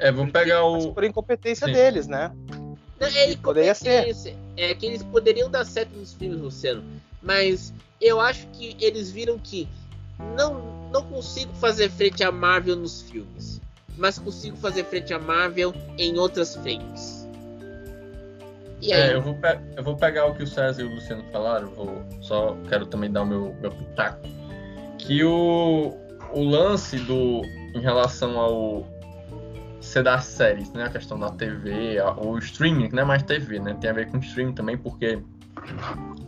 É, vamos pegar o por incompetência Sim. deles, né? Não, é Poderia ser. É que eles poderiam dar certo nos filmes, Luciano, mas eu acho que eles viram que não não consigo fazer frente à Marvel nos filmes, mas consigo fazer frente à Marvel em outras frentes. É, eu, vou eu vou pegar o que o César e o Luciano falaram, vou, só quero também dar o meu, meu pitaco. Que o, o lance do em relação ao ser das séries, né? A questão da TV, a, o streaming, não é mais TV, né? Tem a ver com streaming também, porque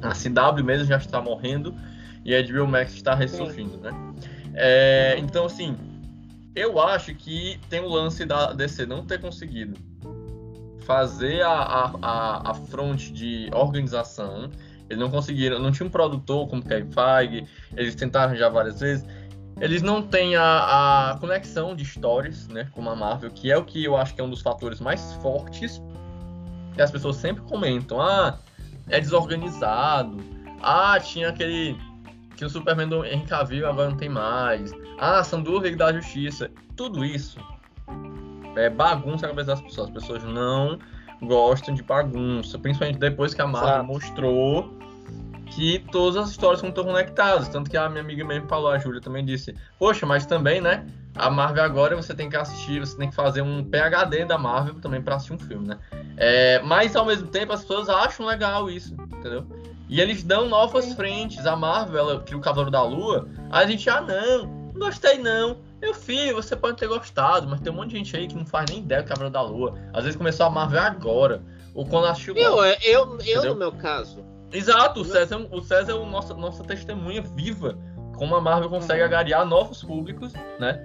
a CW mesmo já está morrendo e a HBO Max está ressurgindo, né? É, então, assim, eu acho que tem o lance da DC não ter conseguido fazer a, a, a, a fronte de organização. Eles não conseguiram, não tinha um produtor como Kevin Feige, eles tentaram já várias vezes. Eles não têm a, a conexão de histórias, né, com a Marvel, que é o que eu acho que é um dos fatores mais fortes que as pessoas sempre comentam. Ah, é desorganizado. Ah, tinha aquele que o Superman do Henry Cavill agora não tem mais. Ah, são duas da Justiça. Tudo isso é bagunça na cabeça das pessoas. As pessoas não gostam de bagunça, principalmente depois que a Marvel Exato. mostrou que todas as histórias estão conectadas. Tanto que a minha amiga mesmo falou, a Júlia também disse: Poxa, mas também, né? A Marvel agora você tem que assistir, você tem que fazer um PHD da Marvel também para assistir um filme, né? É, mas ao mesmo tempo as pessoas acham legal isso, entendeu? E eles dão novas frentes. A Marvel, ela cria o Cavaleiro da Lua. Aí a gente, ah, não, não gostei não. Meu filho, você pode ter gostado, mas tem um monte de gente aí que não faz nem ideia do Cavaleiro da Lua. Às vezes começou a Marvel agora. Ou quando assistiu. Eu, eu, eu no meu caso. Exato, o César, o César é o nosso, nossa testemunha viva. Como a Marvel consegue uhum. agariar novos públicos, né?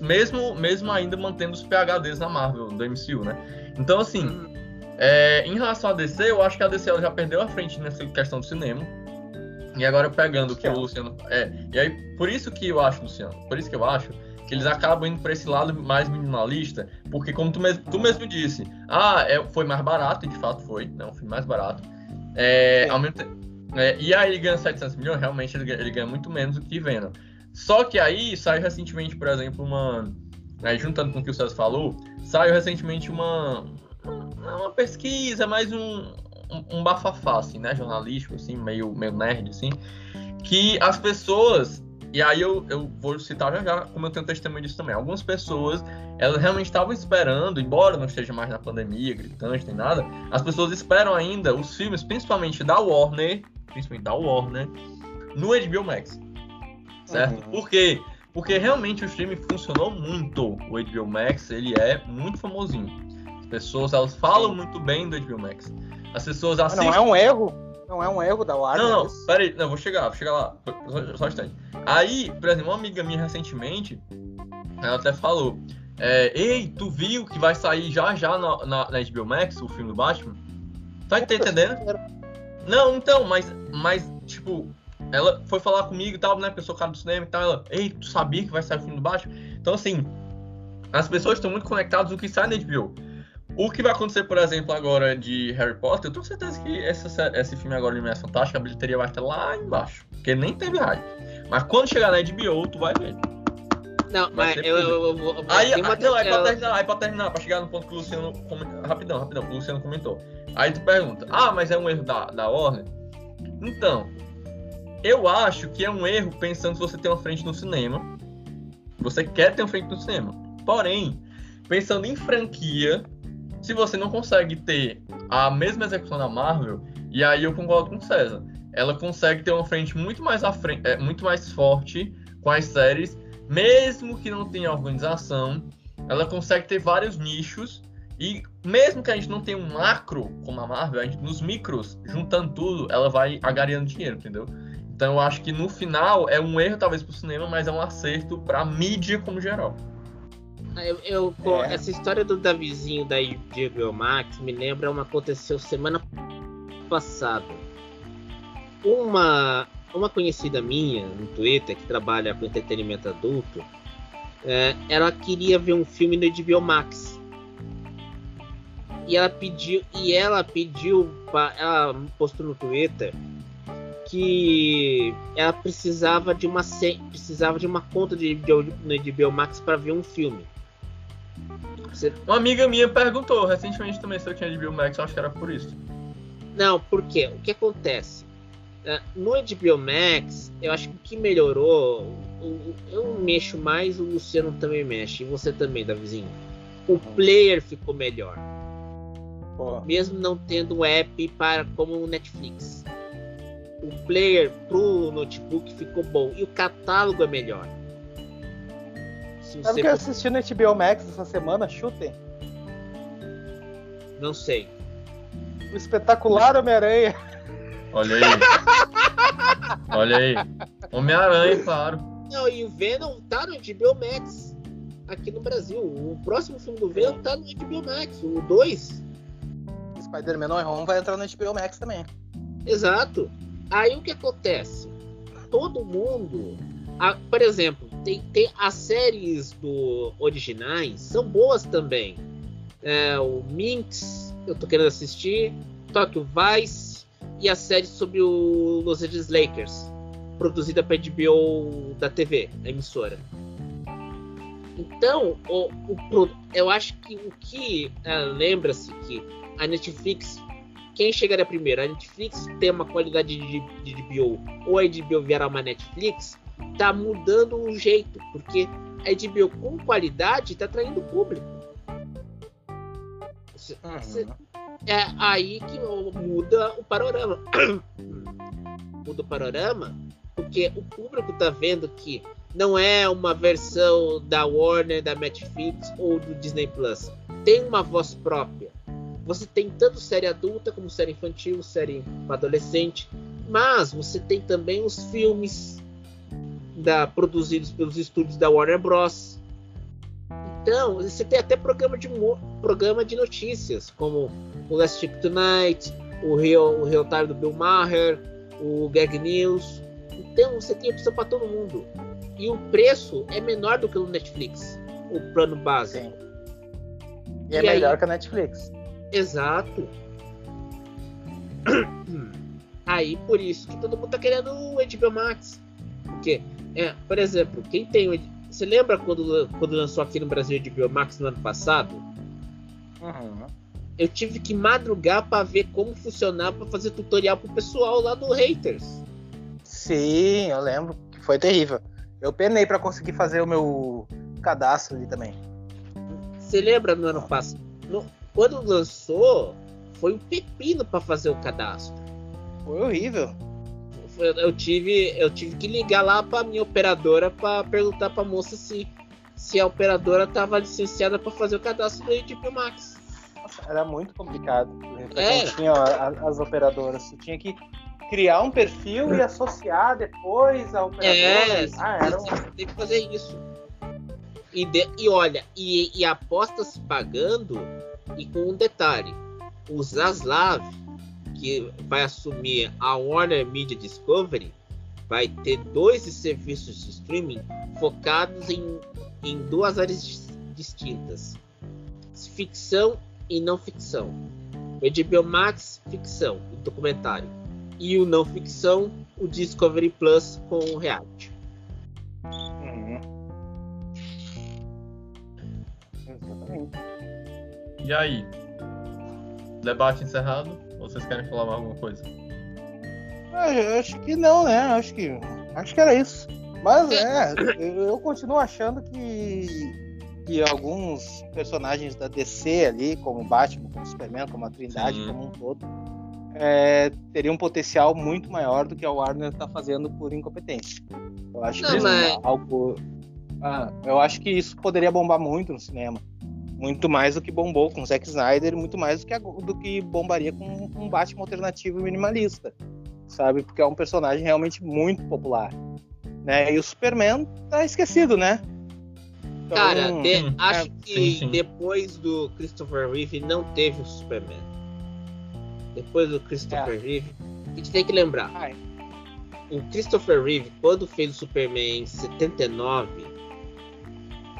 Mesmo, mesmo ainda mantendo os PHDs na Marvel, do MCU, né? Então, assim, uhum. é, em relação a DC, eu acho que a DC ela já perdeu a frente nessa questão do cinema. E agora pegando o que o Luciano. É, e aí, por isso que eu acho, Luciano, por isso que eu acho que eles acabam indo para esse lado mais minimalista, porque como tu mesmo, tu mesmo disse, ah, é, foi mais barato, e de fato foi, não, foi mais barato. É, é, e aí ele ganha 700 milhões, realmente ele, ele ganha muito menos do que Venom. Só que aí saiu recentemente, por exemplo, uma. Aí, juntando com o que o César falou, saiu recentemente uma, uma pesquisa, mais um, um, um bafafá, assim, né? Jornalístico, assim, meio, meio nerd, assim, que as pessoas e aí eu, eu vou citar já já, como eu tenho testemunho disso também. Algumas pessoas, elas realmente estavam esperando, embora não esteja mais na pandemia, gritante, nem nada, as pessoas esperam ainda os filmes, principalmente da Warner, principalmente da Warner, no HBO Max. Certo? Uhum. Por quê? Porque realmente o streaming funcionou muito. O HBO Max, ele é muito famosinho. As pessoas, elas falam muito bem do HBO Max. As pessoas assistem... Não é um erro? Não é um erro da Warner? Não, não, peraí, não, vou chegar, vou chegar lá. Só, só um instante. Aí, por exemplo, uma amiga minha recentemente, ela até falou: é, Ei, tu viu que vai sair já já na, na, na HBO Max o filme do Batman? Tá, tá entendendo? Não, então, mas, mas, tipo, ela foi falar comigo e tal, né? Pessoa cara do cinema e tal. Ela, ei, tu sabia que vai sair o filme do Batman? Então, assim, as pessoas estão muito conectadas no que sai na HBO. O que vai acontecer, por exemplo, agora de Harry Potter, eu tenho certeza que essa, esse filme agora de Mulher Fantástica, a bilheteria vai estar lá embaixo. Porque nem teve hype. Mas quando chegar na HBO, tu vai ver. Não, mas eu, eu, eu, vou. Aí, uma... aí pra terminar, aí pra terminar, pra chegar no ponto que o Luciano. Rapidão, rapidão, o Luciano comentou. Aí tu pergunta, ah, mas é um erro da, da Warner? Então, eu acho que é um erro pensando se você tem uma frente no cinema. Você quer ter uma frente no cinema. Porém, pensando em franquia, se você não consegue ter a mesma execução da Marvel, e aí eu concordo com o César, ela consegue ter uma frente muito mais, frente, é, muito mais forte com as séries, mesmo que não tenha organização, ela consegue ter vários nichos, e mesmo que a gente não tenha um macro como a Marvel, a gente, nos micros, juntando tudo, ela vai agariando dinheiro, entendeu? Então eu acho que no final é um erro talvez para o cinema, mas é um acerto para a mídia como geral. Eu, eu é. Essa história do Davizinho da HBO Max me lembra uma aconteceu semana passada. Uma, uma conhecida minha no Twitter que trabalha com entretenimento adulto, é, ela queria ver um filme no HBO Max. E ela pediu, e ela pediu, pra, ela postou no Twitter que ela precisava de uma precisava de uma conta de, de, de HBO Max para ver um filme. Uma amiga minha perguntou recentemente também se eu tinha HBO Max, eu acho que era por isso. Não, por quê? O que acontece? É, no HBO Max, eu acho que o que melhorou, eu mexo mais, o Luciano também mexe, e você também, Davizinho. O player ficou melhor. Pô. Mesmo não tendo um app para como o Netflix. O player pro notebook ficou bom e o catálogo é melhor. Se Sabe o que eu assisti no HBO Max essa semana? Chutem. Não sei. O espetacular Homem-Aranha. Olha aí. Olha aí. Homem-Aranha, claro. Não, e o Venom tá no HBO Max aqui no Brasil. O próximo filme do Venom tá no HBO Max, o 2. Spider-Man No Home vai entrar no HBO Max também. Exato. Aí o que acontece? Todo mundo a, por exemplo, tem, tem as séries do originais são boas também. É, o Minx, eu tô querendo assistir, Tokyo Vice e a série sobre o Los Angeles Lakers, produzida pela HBO da TV, a emissora. Então, o, o, eu acho que o que é, lembra-se que a Netflix, quem chegaria primeiro? A Netflix tem uma qualidade de, de HBO ou a HBO virar uma Netflix, tá mudando o jeito, porque a HBO com qualidade tá atraindo público. Uhum. É aí que muda o panorama. muda o panorama porque o público tá vendo que não é uma versão da Warner, da Netflix ou do Disney Plus. Tem uma voz própria. Você tem tanto série adulta como série infantil, série para adolescente, mas você tem também os filmes da, produzidos pelos estúdios da Warner Bros. Então, você tem até programa de, programa de notícias, como o Last Chip Tonight, o Real, o Real Time do Bill Maher, o Gag News. Então, você tem opção para todo mundo. E o preço é menor do que o Netflix, o plano base. Sim. E, é melhor aí... que a Netflix. Exato. Aí, por isso que todo mundo tá querendo o HBO Max. Porque é, por exemplo, quem tem. Você lembra quando, quando lançou aqui no Brasil de Biomax no ano passado? Uhum. Eu tive que madrugar para ver como funcionava para fazer tutorial pro pessoal lá do Haters. Sim, eu lembro que foi terrível. Eu penei para conseguir fazer o meu cadastro ali também. Você lembra no ano passado? No, quando lançou, foi um pepino para fazer o cadastro. Foi horrível. Eu tive, eu tive que ligar lá para minha operadora para perguntar para moça se, se a operadora estava licenciada para fazer o cadastro do HBO Max. Nossa, era muito complicado. É. tinha as operadoras. Você tinha que criar um perfil e associar depois a operadora. É, ah, era um... tem que fazer isso. E, de, e olha, e, e aposta-se pagando, e com um detalhe: o Zaslav, que vai assumir a Warner Media Discovery, vai ter dois serviços de streaming focados em, em duas áreas distintas: ficção e não ficção. O HBO Max, ficção, o documentário. E o não ficção, o Discovery Plus com o reality. Uhum. E aí? Debate encerrado? Ou vocês querem falar mais alguma coisa? Ah, eu acho que não, né? Acho que, acho que era isso. Mas é, eu, eu continuo achando que que alguns personagens da DC ali, como Batman, como Superman, como a Trindade Sim. como um todo, é, teriam um potencial muito maior do que a Warner está fazendo por incompetência. Eu acho Não, que mas... É algo. Ah, eu acho que isso poderia bombar muito no cinema. Muito mais do que bombou com Zack Snyder, muito mais do que, do que bombaria com um Batman alternativo minimalista. Sabe? Porque é um personagem realmente muito popular. Né? E o Superman tá esquecido, né? Então, Cara, de, hum, acho é, que sim, sim. depois do Christopher Reeve não teve o Superman. Depois do Christopher é. Reeve, a gente tem que lembrar. Ai. O Christopher Reeve, quando fez o Superman em 79,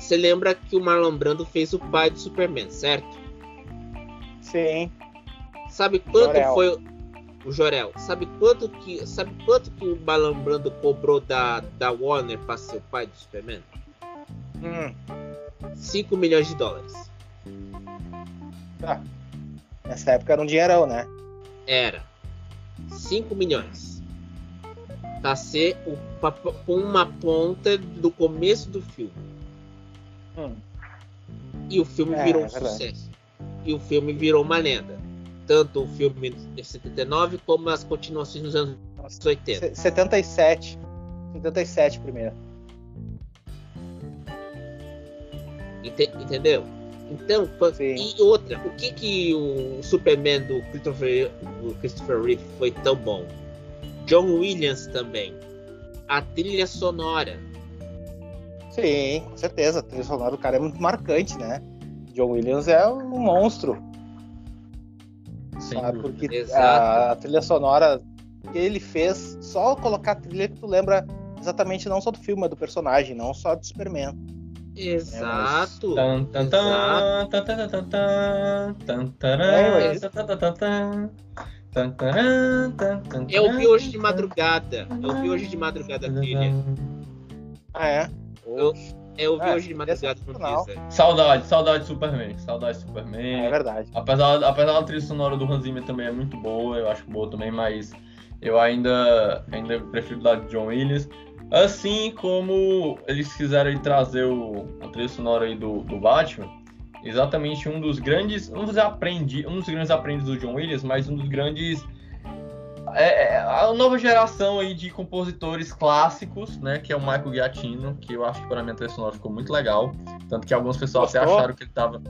você lembra que o Marlon Brando fez o pai do Superman, certo? Sim. Sabe quanto Jorel. foi o Jorel? Sabe quanto que sabe quanto que o Marlon Brando cobrou da, da Warner para ser o pai do Superman? Hum. 5 milhões de dólares. Tá. Nessa época era um dinheirão, né? Era. 5 milhões. Pra ser o, pra, uma ponta do começo do filme. Hum. E o filme é, virou um é sucesso. E o filme virou uma lenda. Tanto o filme de 79 como as continuações nos anos 80. 77. 77 primeiro. entendeu? Então, Sim. e outra, o que que o Superman do Christopher, do Christopher Reeve foi tão bom? John Williams também. A trilha sonora. Sim, com certeza. A trilha sonora do cara é muito marcante, né? John Williams é um monstro. Sim, sabe? Porque a, a, trilha sonora que ele fez, só colocar a trilha que tu lembra exatamente não só do filme, mas do personagem, não só do Superman. Exato. Eu vi hoje de madrugada. Eu vi hoje de madrugada a trilha. Ah, é? Eu, eu vi é, hoje de madrugada no Deezer. Saudade, saudade de Superman. Saudade de Superman. É verdade. Apesar, apesar da trilha sonora do Hans Zimmer também é muito boa, eu acho boa também, mas eu ainda, ainda prefiro da John Williams. Assim como eles quiseram trazer o, a trilha sonora aí do, do Batman, exatamente um dos grandes, vou dizer aprendi, um dos grandes aprendizes do John Williams, mas um dos grandes é, é, a nova geração aí de compositores clássicos, né, que é o Michael Giacchino, que eu acho que para mim a trilha sonora ficou muito legal, tanto que algumas pessoas até acharam que ele tava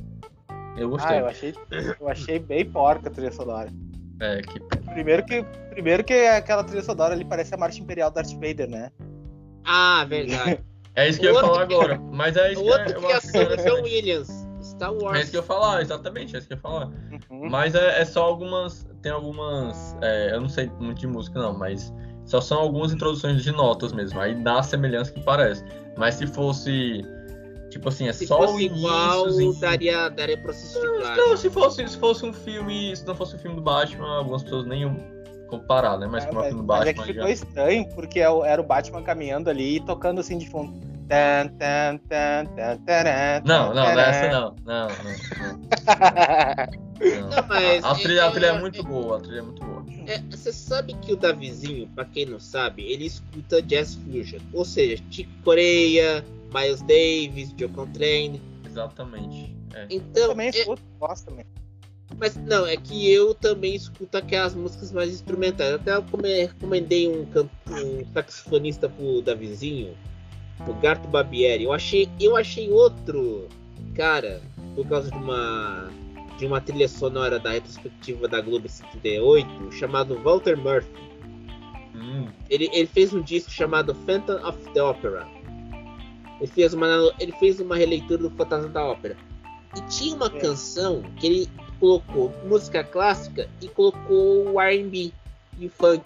eu gostei. Ah, eu achei, eu achei bem porca a trilha sonora. É, que primeiro que primeiro que aquela trilha sonora ali parece a marcha imperial do Darth Vader, né? Ah, verdade. É isso que eu ia falar agora. Mas é isso o outro que, que assina é John Williams. Star Wars. É isso que eu ia falar, exatamente, é isso que eu ia falar. Uhum. Mas é, é, só algumas. Tem algumas. É, eu não sei muito de música, não, mas só são algumas introduções de notas mesmo. Aí dá a semelhança que parece. Mas se fosse. Tipo assim, é se só fosse o início. Igual, daria, daria pra se explicar. Não, se fosse, se fosse um filme. Se não fosse um filme do Batman, algumas pessoas nem comparar, né? Mas é, como é, no Batman. Mas é que ficou já... estranho, porque é era o Batman caminhando ali e tocando assim de fundo. Não, não, nessa não. Não, não. não. não mas a, trilha, é, a trilha é, muito boa, a trilha é muito boa. É, você sabe que o Davizinho, pra quem não sabe, ele escuta Jazz Fusion. Ou seja, Chico Coreia, Miles Davis, Joe Contrain. Exatamente. É. Então, eu também escuto, gosto também. Mas não, é que eu também escuto aquelas músicas mais instrumentais. Até eu recomendei um, um saxofonista pro Davizinho, o Garto Barbieri. Eu achei, eu achei outro cara, por causa de uma de uma trilha sonora da retrospectiva da Globo 78, chamado Walter Murphy. Hum. Ele, ele fez um disco chamado Phantom of the Opera. Ele fez uma, ele fez uma releitura do Fantasma da Ópera. E tinha uma é. canção que ele colocou música clássica e colocou o R&B e o funk.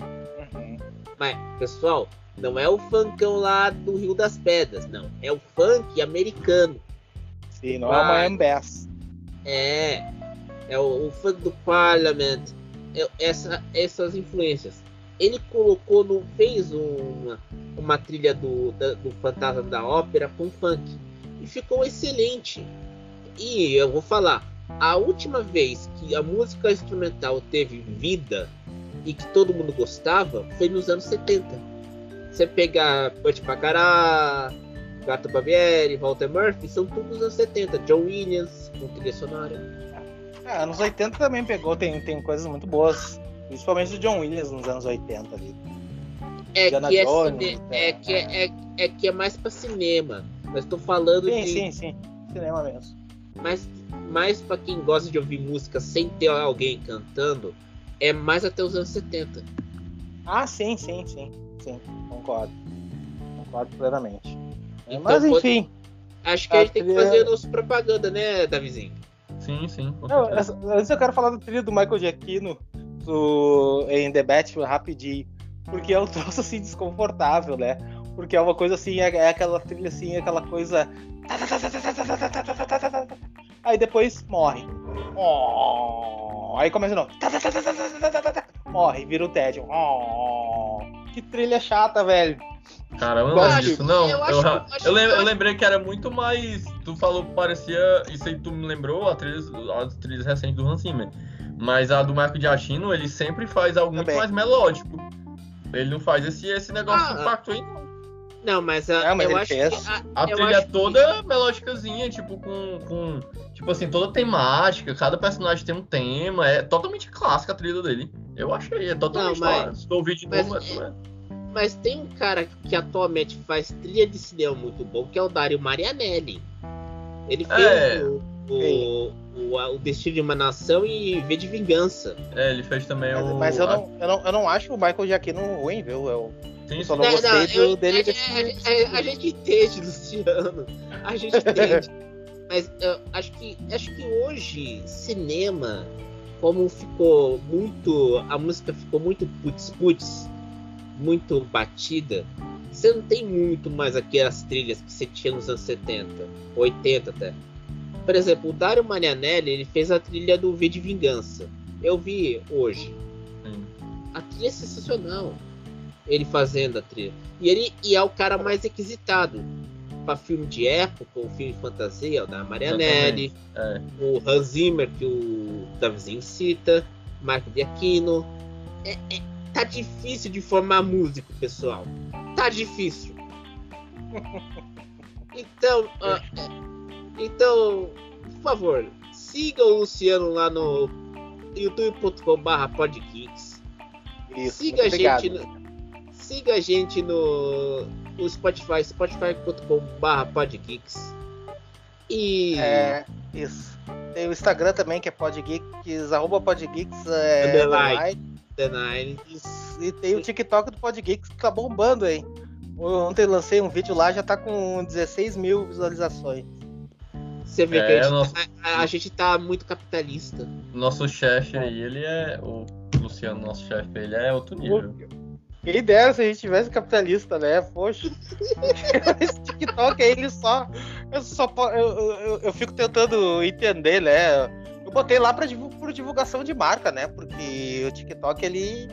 Uhum. Mas, pessoal, não é o funkão lá do Rio das Pedras, não. É o funk americano. Sim, não Mas, é o Miami Bass. É, é o, o funk do Parliament. É, essa, essas influências. Ele colocou, no, fez uma, uma trilha do, da, do Fantasma da Ópera com funk. E ficou excelente. E eu vou falar, a última vez que a música instrumental teve vida e que todo mundo gostava foi nos anos 70. Você pegar Butch Bacará, Gato Bavieri, Walter Murphy, são todos nos anos 70. John Williams, com trilha sonora. É, anos 80 também pegou, tem, tem coisas muito boas. Principalmente do John Williams nos anos 80 ali. É que, é, Jones, é, é, que é, é, é, que é mais pra cinema. Mas tô falando sim, de. Sim, sim, Cinema mesmo. Mas mais pra quem gosta de ouvir música sem ter alguém cantando, é mais até os anos 70. Ah, sim, sim, sim. Sim, concordo. Concordo plenamente. Então, Mas enfim. Acho que a, a gente trilha... tem que fazer nossa propaganda, né, Davizinho? Sim, sim. Não, antes eu quero falar do trilho do Michael Giacchino do, em The Batman rapidinho. Porque é um troço assim desconfortável, né? Porque é uma coisa assim, é, é aquela trilha assim, aquela coisa. Aí depois morre. Aí começa não. Morre, vira o tédio. Que trilha chata, velho. Cara, eu não lembro disso, não. Eu, eu, eu, lem, eu, lembrei que era muito mais. Tu falou que parecia. Isso aí tu me lembrou a trilha, as trilhas recentes do Hans Zimmer. Mas a do Marco Giacchino, ele sempre faz algo muito mais melódico. Ele não faz esse, esse negócio ah, pacto aí, não. Não, mas, a, mas eu acho fez. que. A, a trilha toda que... melódicazinha, tipo, com, com. Tipo assim, toda temática, cada personagem tem um tema. É totalmente clássica a trilha dele. Eu achei, é totalmente não, mas, Se tu ouvir de novo, mas, é, mas tem um cara que atualmente faz trilha de cinema muito bom, que é o Dario Marianelli. Ele fez é, o, o, o, o, Destino de uma Nação e V de Vingança. É, ele fez também mas, o. Mas eu não, eu, não, eu não acho o Michael Giacchino ruim, viu? Eu, Sim, só não, não gostei não, do, eu, dele. A, a, a, a, gente entende, Luciano. A gente entende. Mas eu acho que, acho que hoje, cinema, como ficou muito. A música ficou muito putz-putz muito batida, você não tem muito mais aquelas trilhas que você tinha nos anos 70, 80 até. Por exemplo, o Dario Marianelli ele fez a trilha do V de Vingança. Eu vi hoje. A trilha é sensacional. Ele fazendo a trilha. E ele e é o cara mais requisitado para filme de época, ou filme de fantasia, o da Marianelli, é. o Hans Zimmer, que o Davizinho cita, Marco de Aquino. É, é, Tá difícil de formar músico, pessoal. Tá difícil. Então, uh, então, por favor, siga o Luciano lá no youtube.com/podgeeks. Siga a gente, no, siga a gente no, no Spotify, spotify.com/podgeeks. E é isso. Tem o Instagram também que é podgeeks, arroba podgeeks é, underline. The Nine. E tem o TikTok do Podgeeks que tá bombando aí. Ontem lancei um vídeo lá, já tá com 16 mil visualizações. Você vê é, que a gente, nosso... a, a gente, tá muito capitalista. Nosso chefe aí, ele é. O Luciano, nosso chefe, ele é outro nível. Quem dera se a gente tivesse capitalista, né? Poxa. Esse TikTok aí, ele só. Eu, só eu, eu, eu fico tentando entender, né? Eu botei lá pra, por divulgação de marca, né? Porque o TikTok, ele.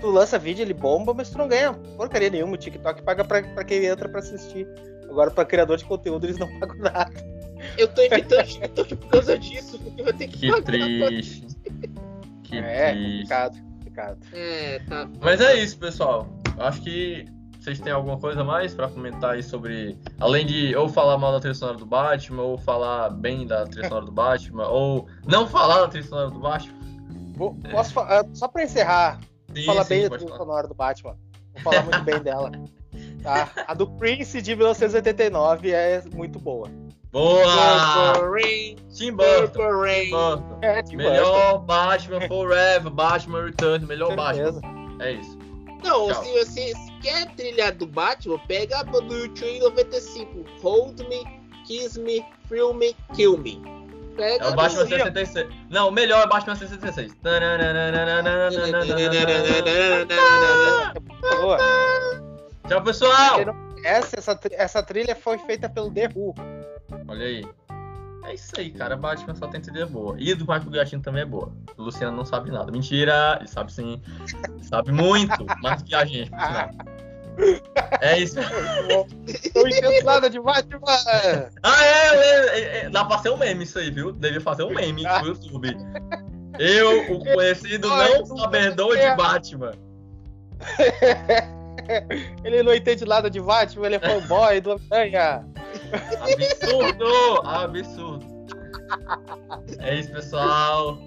Tu lança vídeo, ele bomba, mas tu não ganha porcaria nenhuma. O TikTok paga pra, pra quem entra pra assistir. Agora, pra criador de conteúdo, eles não pagam nada. Eu tô evitando TikTok por causa disso, porque vai ter que, que pagar. Triste. Que é, triste. complicado, complicado. É, tá. Mas é isso, pessoal. Acho que vocês têm alguma coisa mais para comentar aí sobre. Além de ou falar mal da trilha sonora do Batman, ou falar bem da trilha sonora do Batman, ou não falar da trilha sonora do Batman? Vou, posso, uh, só para encerrar, sim, falar sim, bem da trilha sonora do Batman. Vou falar muito bem dela. Tá? A do Prince de 1989 é muito boa. Boa! Tim Burton. É, Tim melhor Burton. Batman Forever, Batman Return, melhor Batman. É isso. Não, se você quer trilhar do Batman, pega a do YouTube 95. Hold Me, Kiss Me, Thrill Me, Kill Me. Pega é o Batman 66. Não, o melhor é o Batman 66. Boa. Tchau, pessoal! Essa, essa, essa trilha foi feita pelo The Who. Olha aí. É isso aí, cara. Batman só tem trilha boa. E do Michael Giacchino também é boa. O Luciano não sabe nada. Mentira! Ele sabe sim. sabe muito. Mais que a gente, É isso. Não entendo nada de Batman. Ah, é, é, é, Dá pra ser um meme isso aí, viu? Devia fazer um meme no YouTube. Eu, o conhecido não sabedor de Batman. ele não entende nada de Batman, ele é fanboy do Homem-Aranha. Absurdo! Absurdo! É isso, pessoal.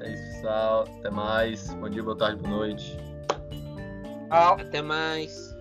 É isso, pessoal. Até mais. Bom dia, boa tarde, boa noite. Até mais.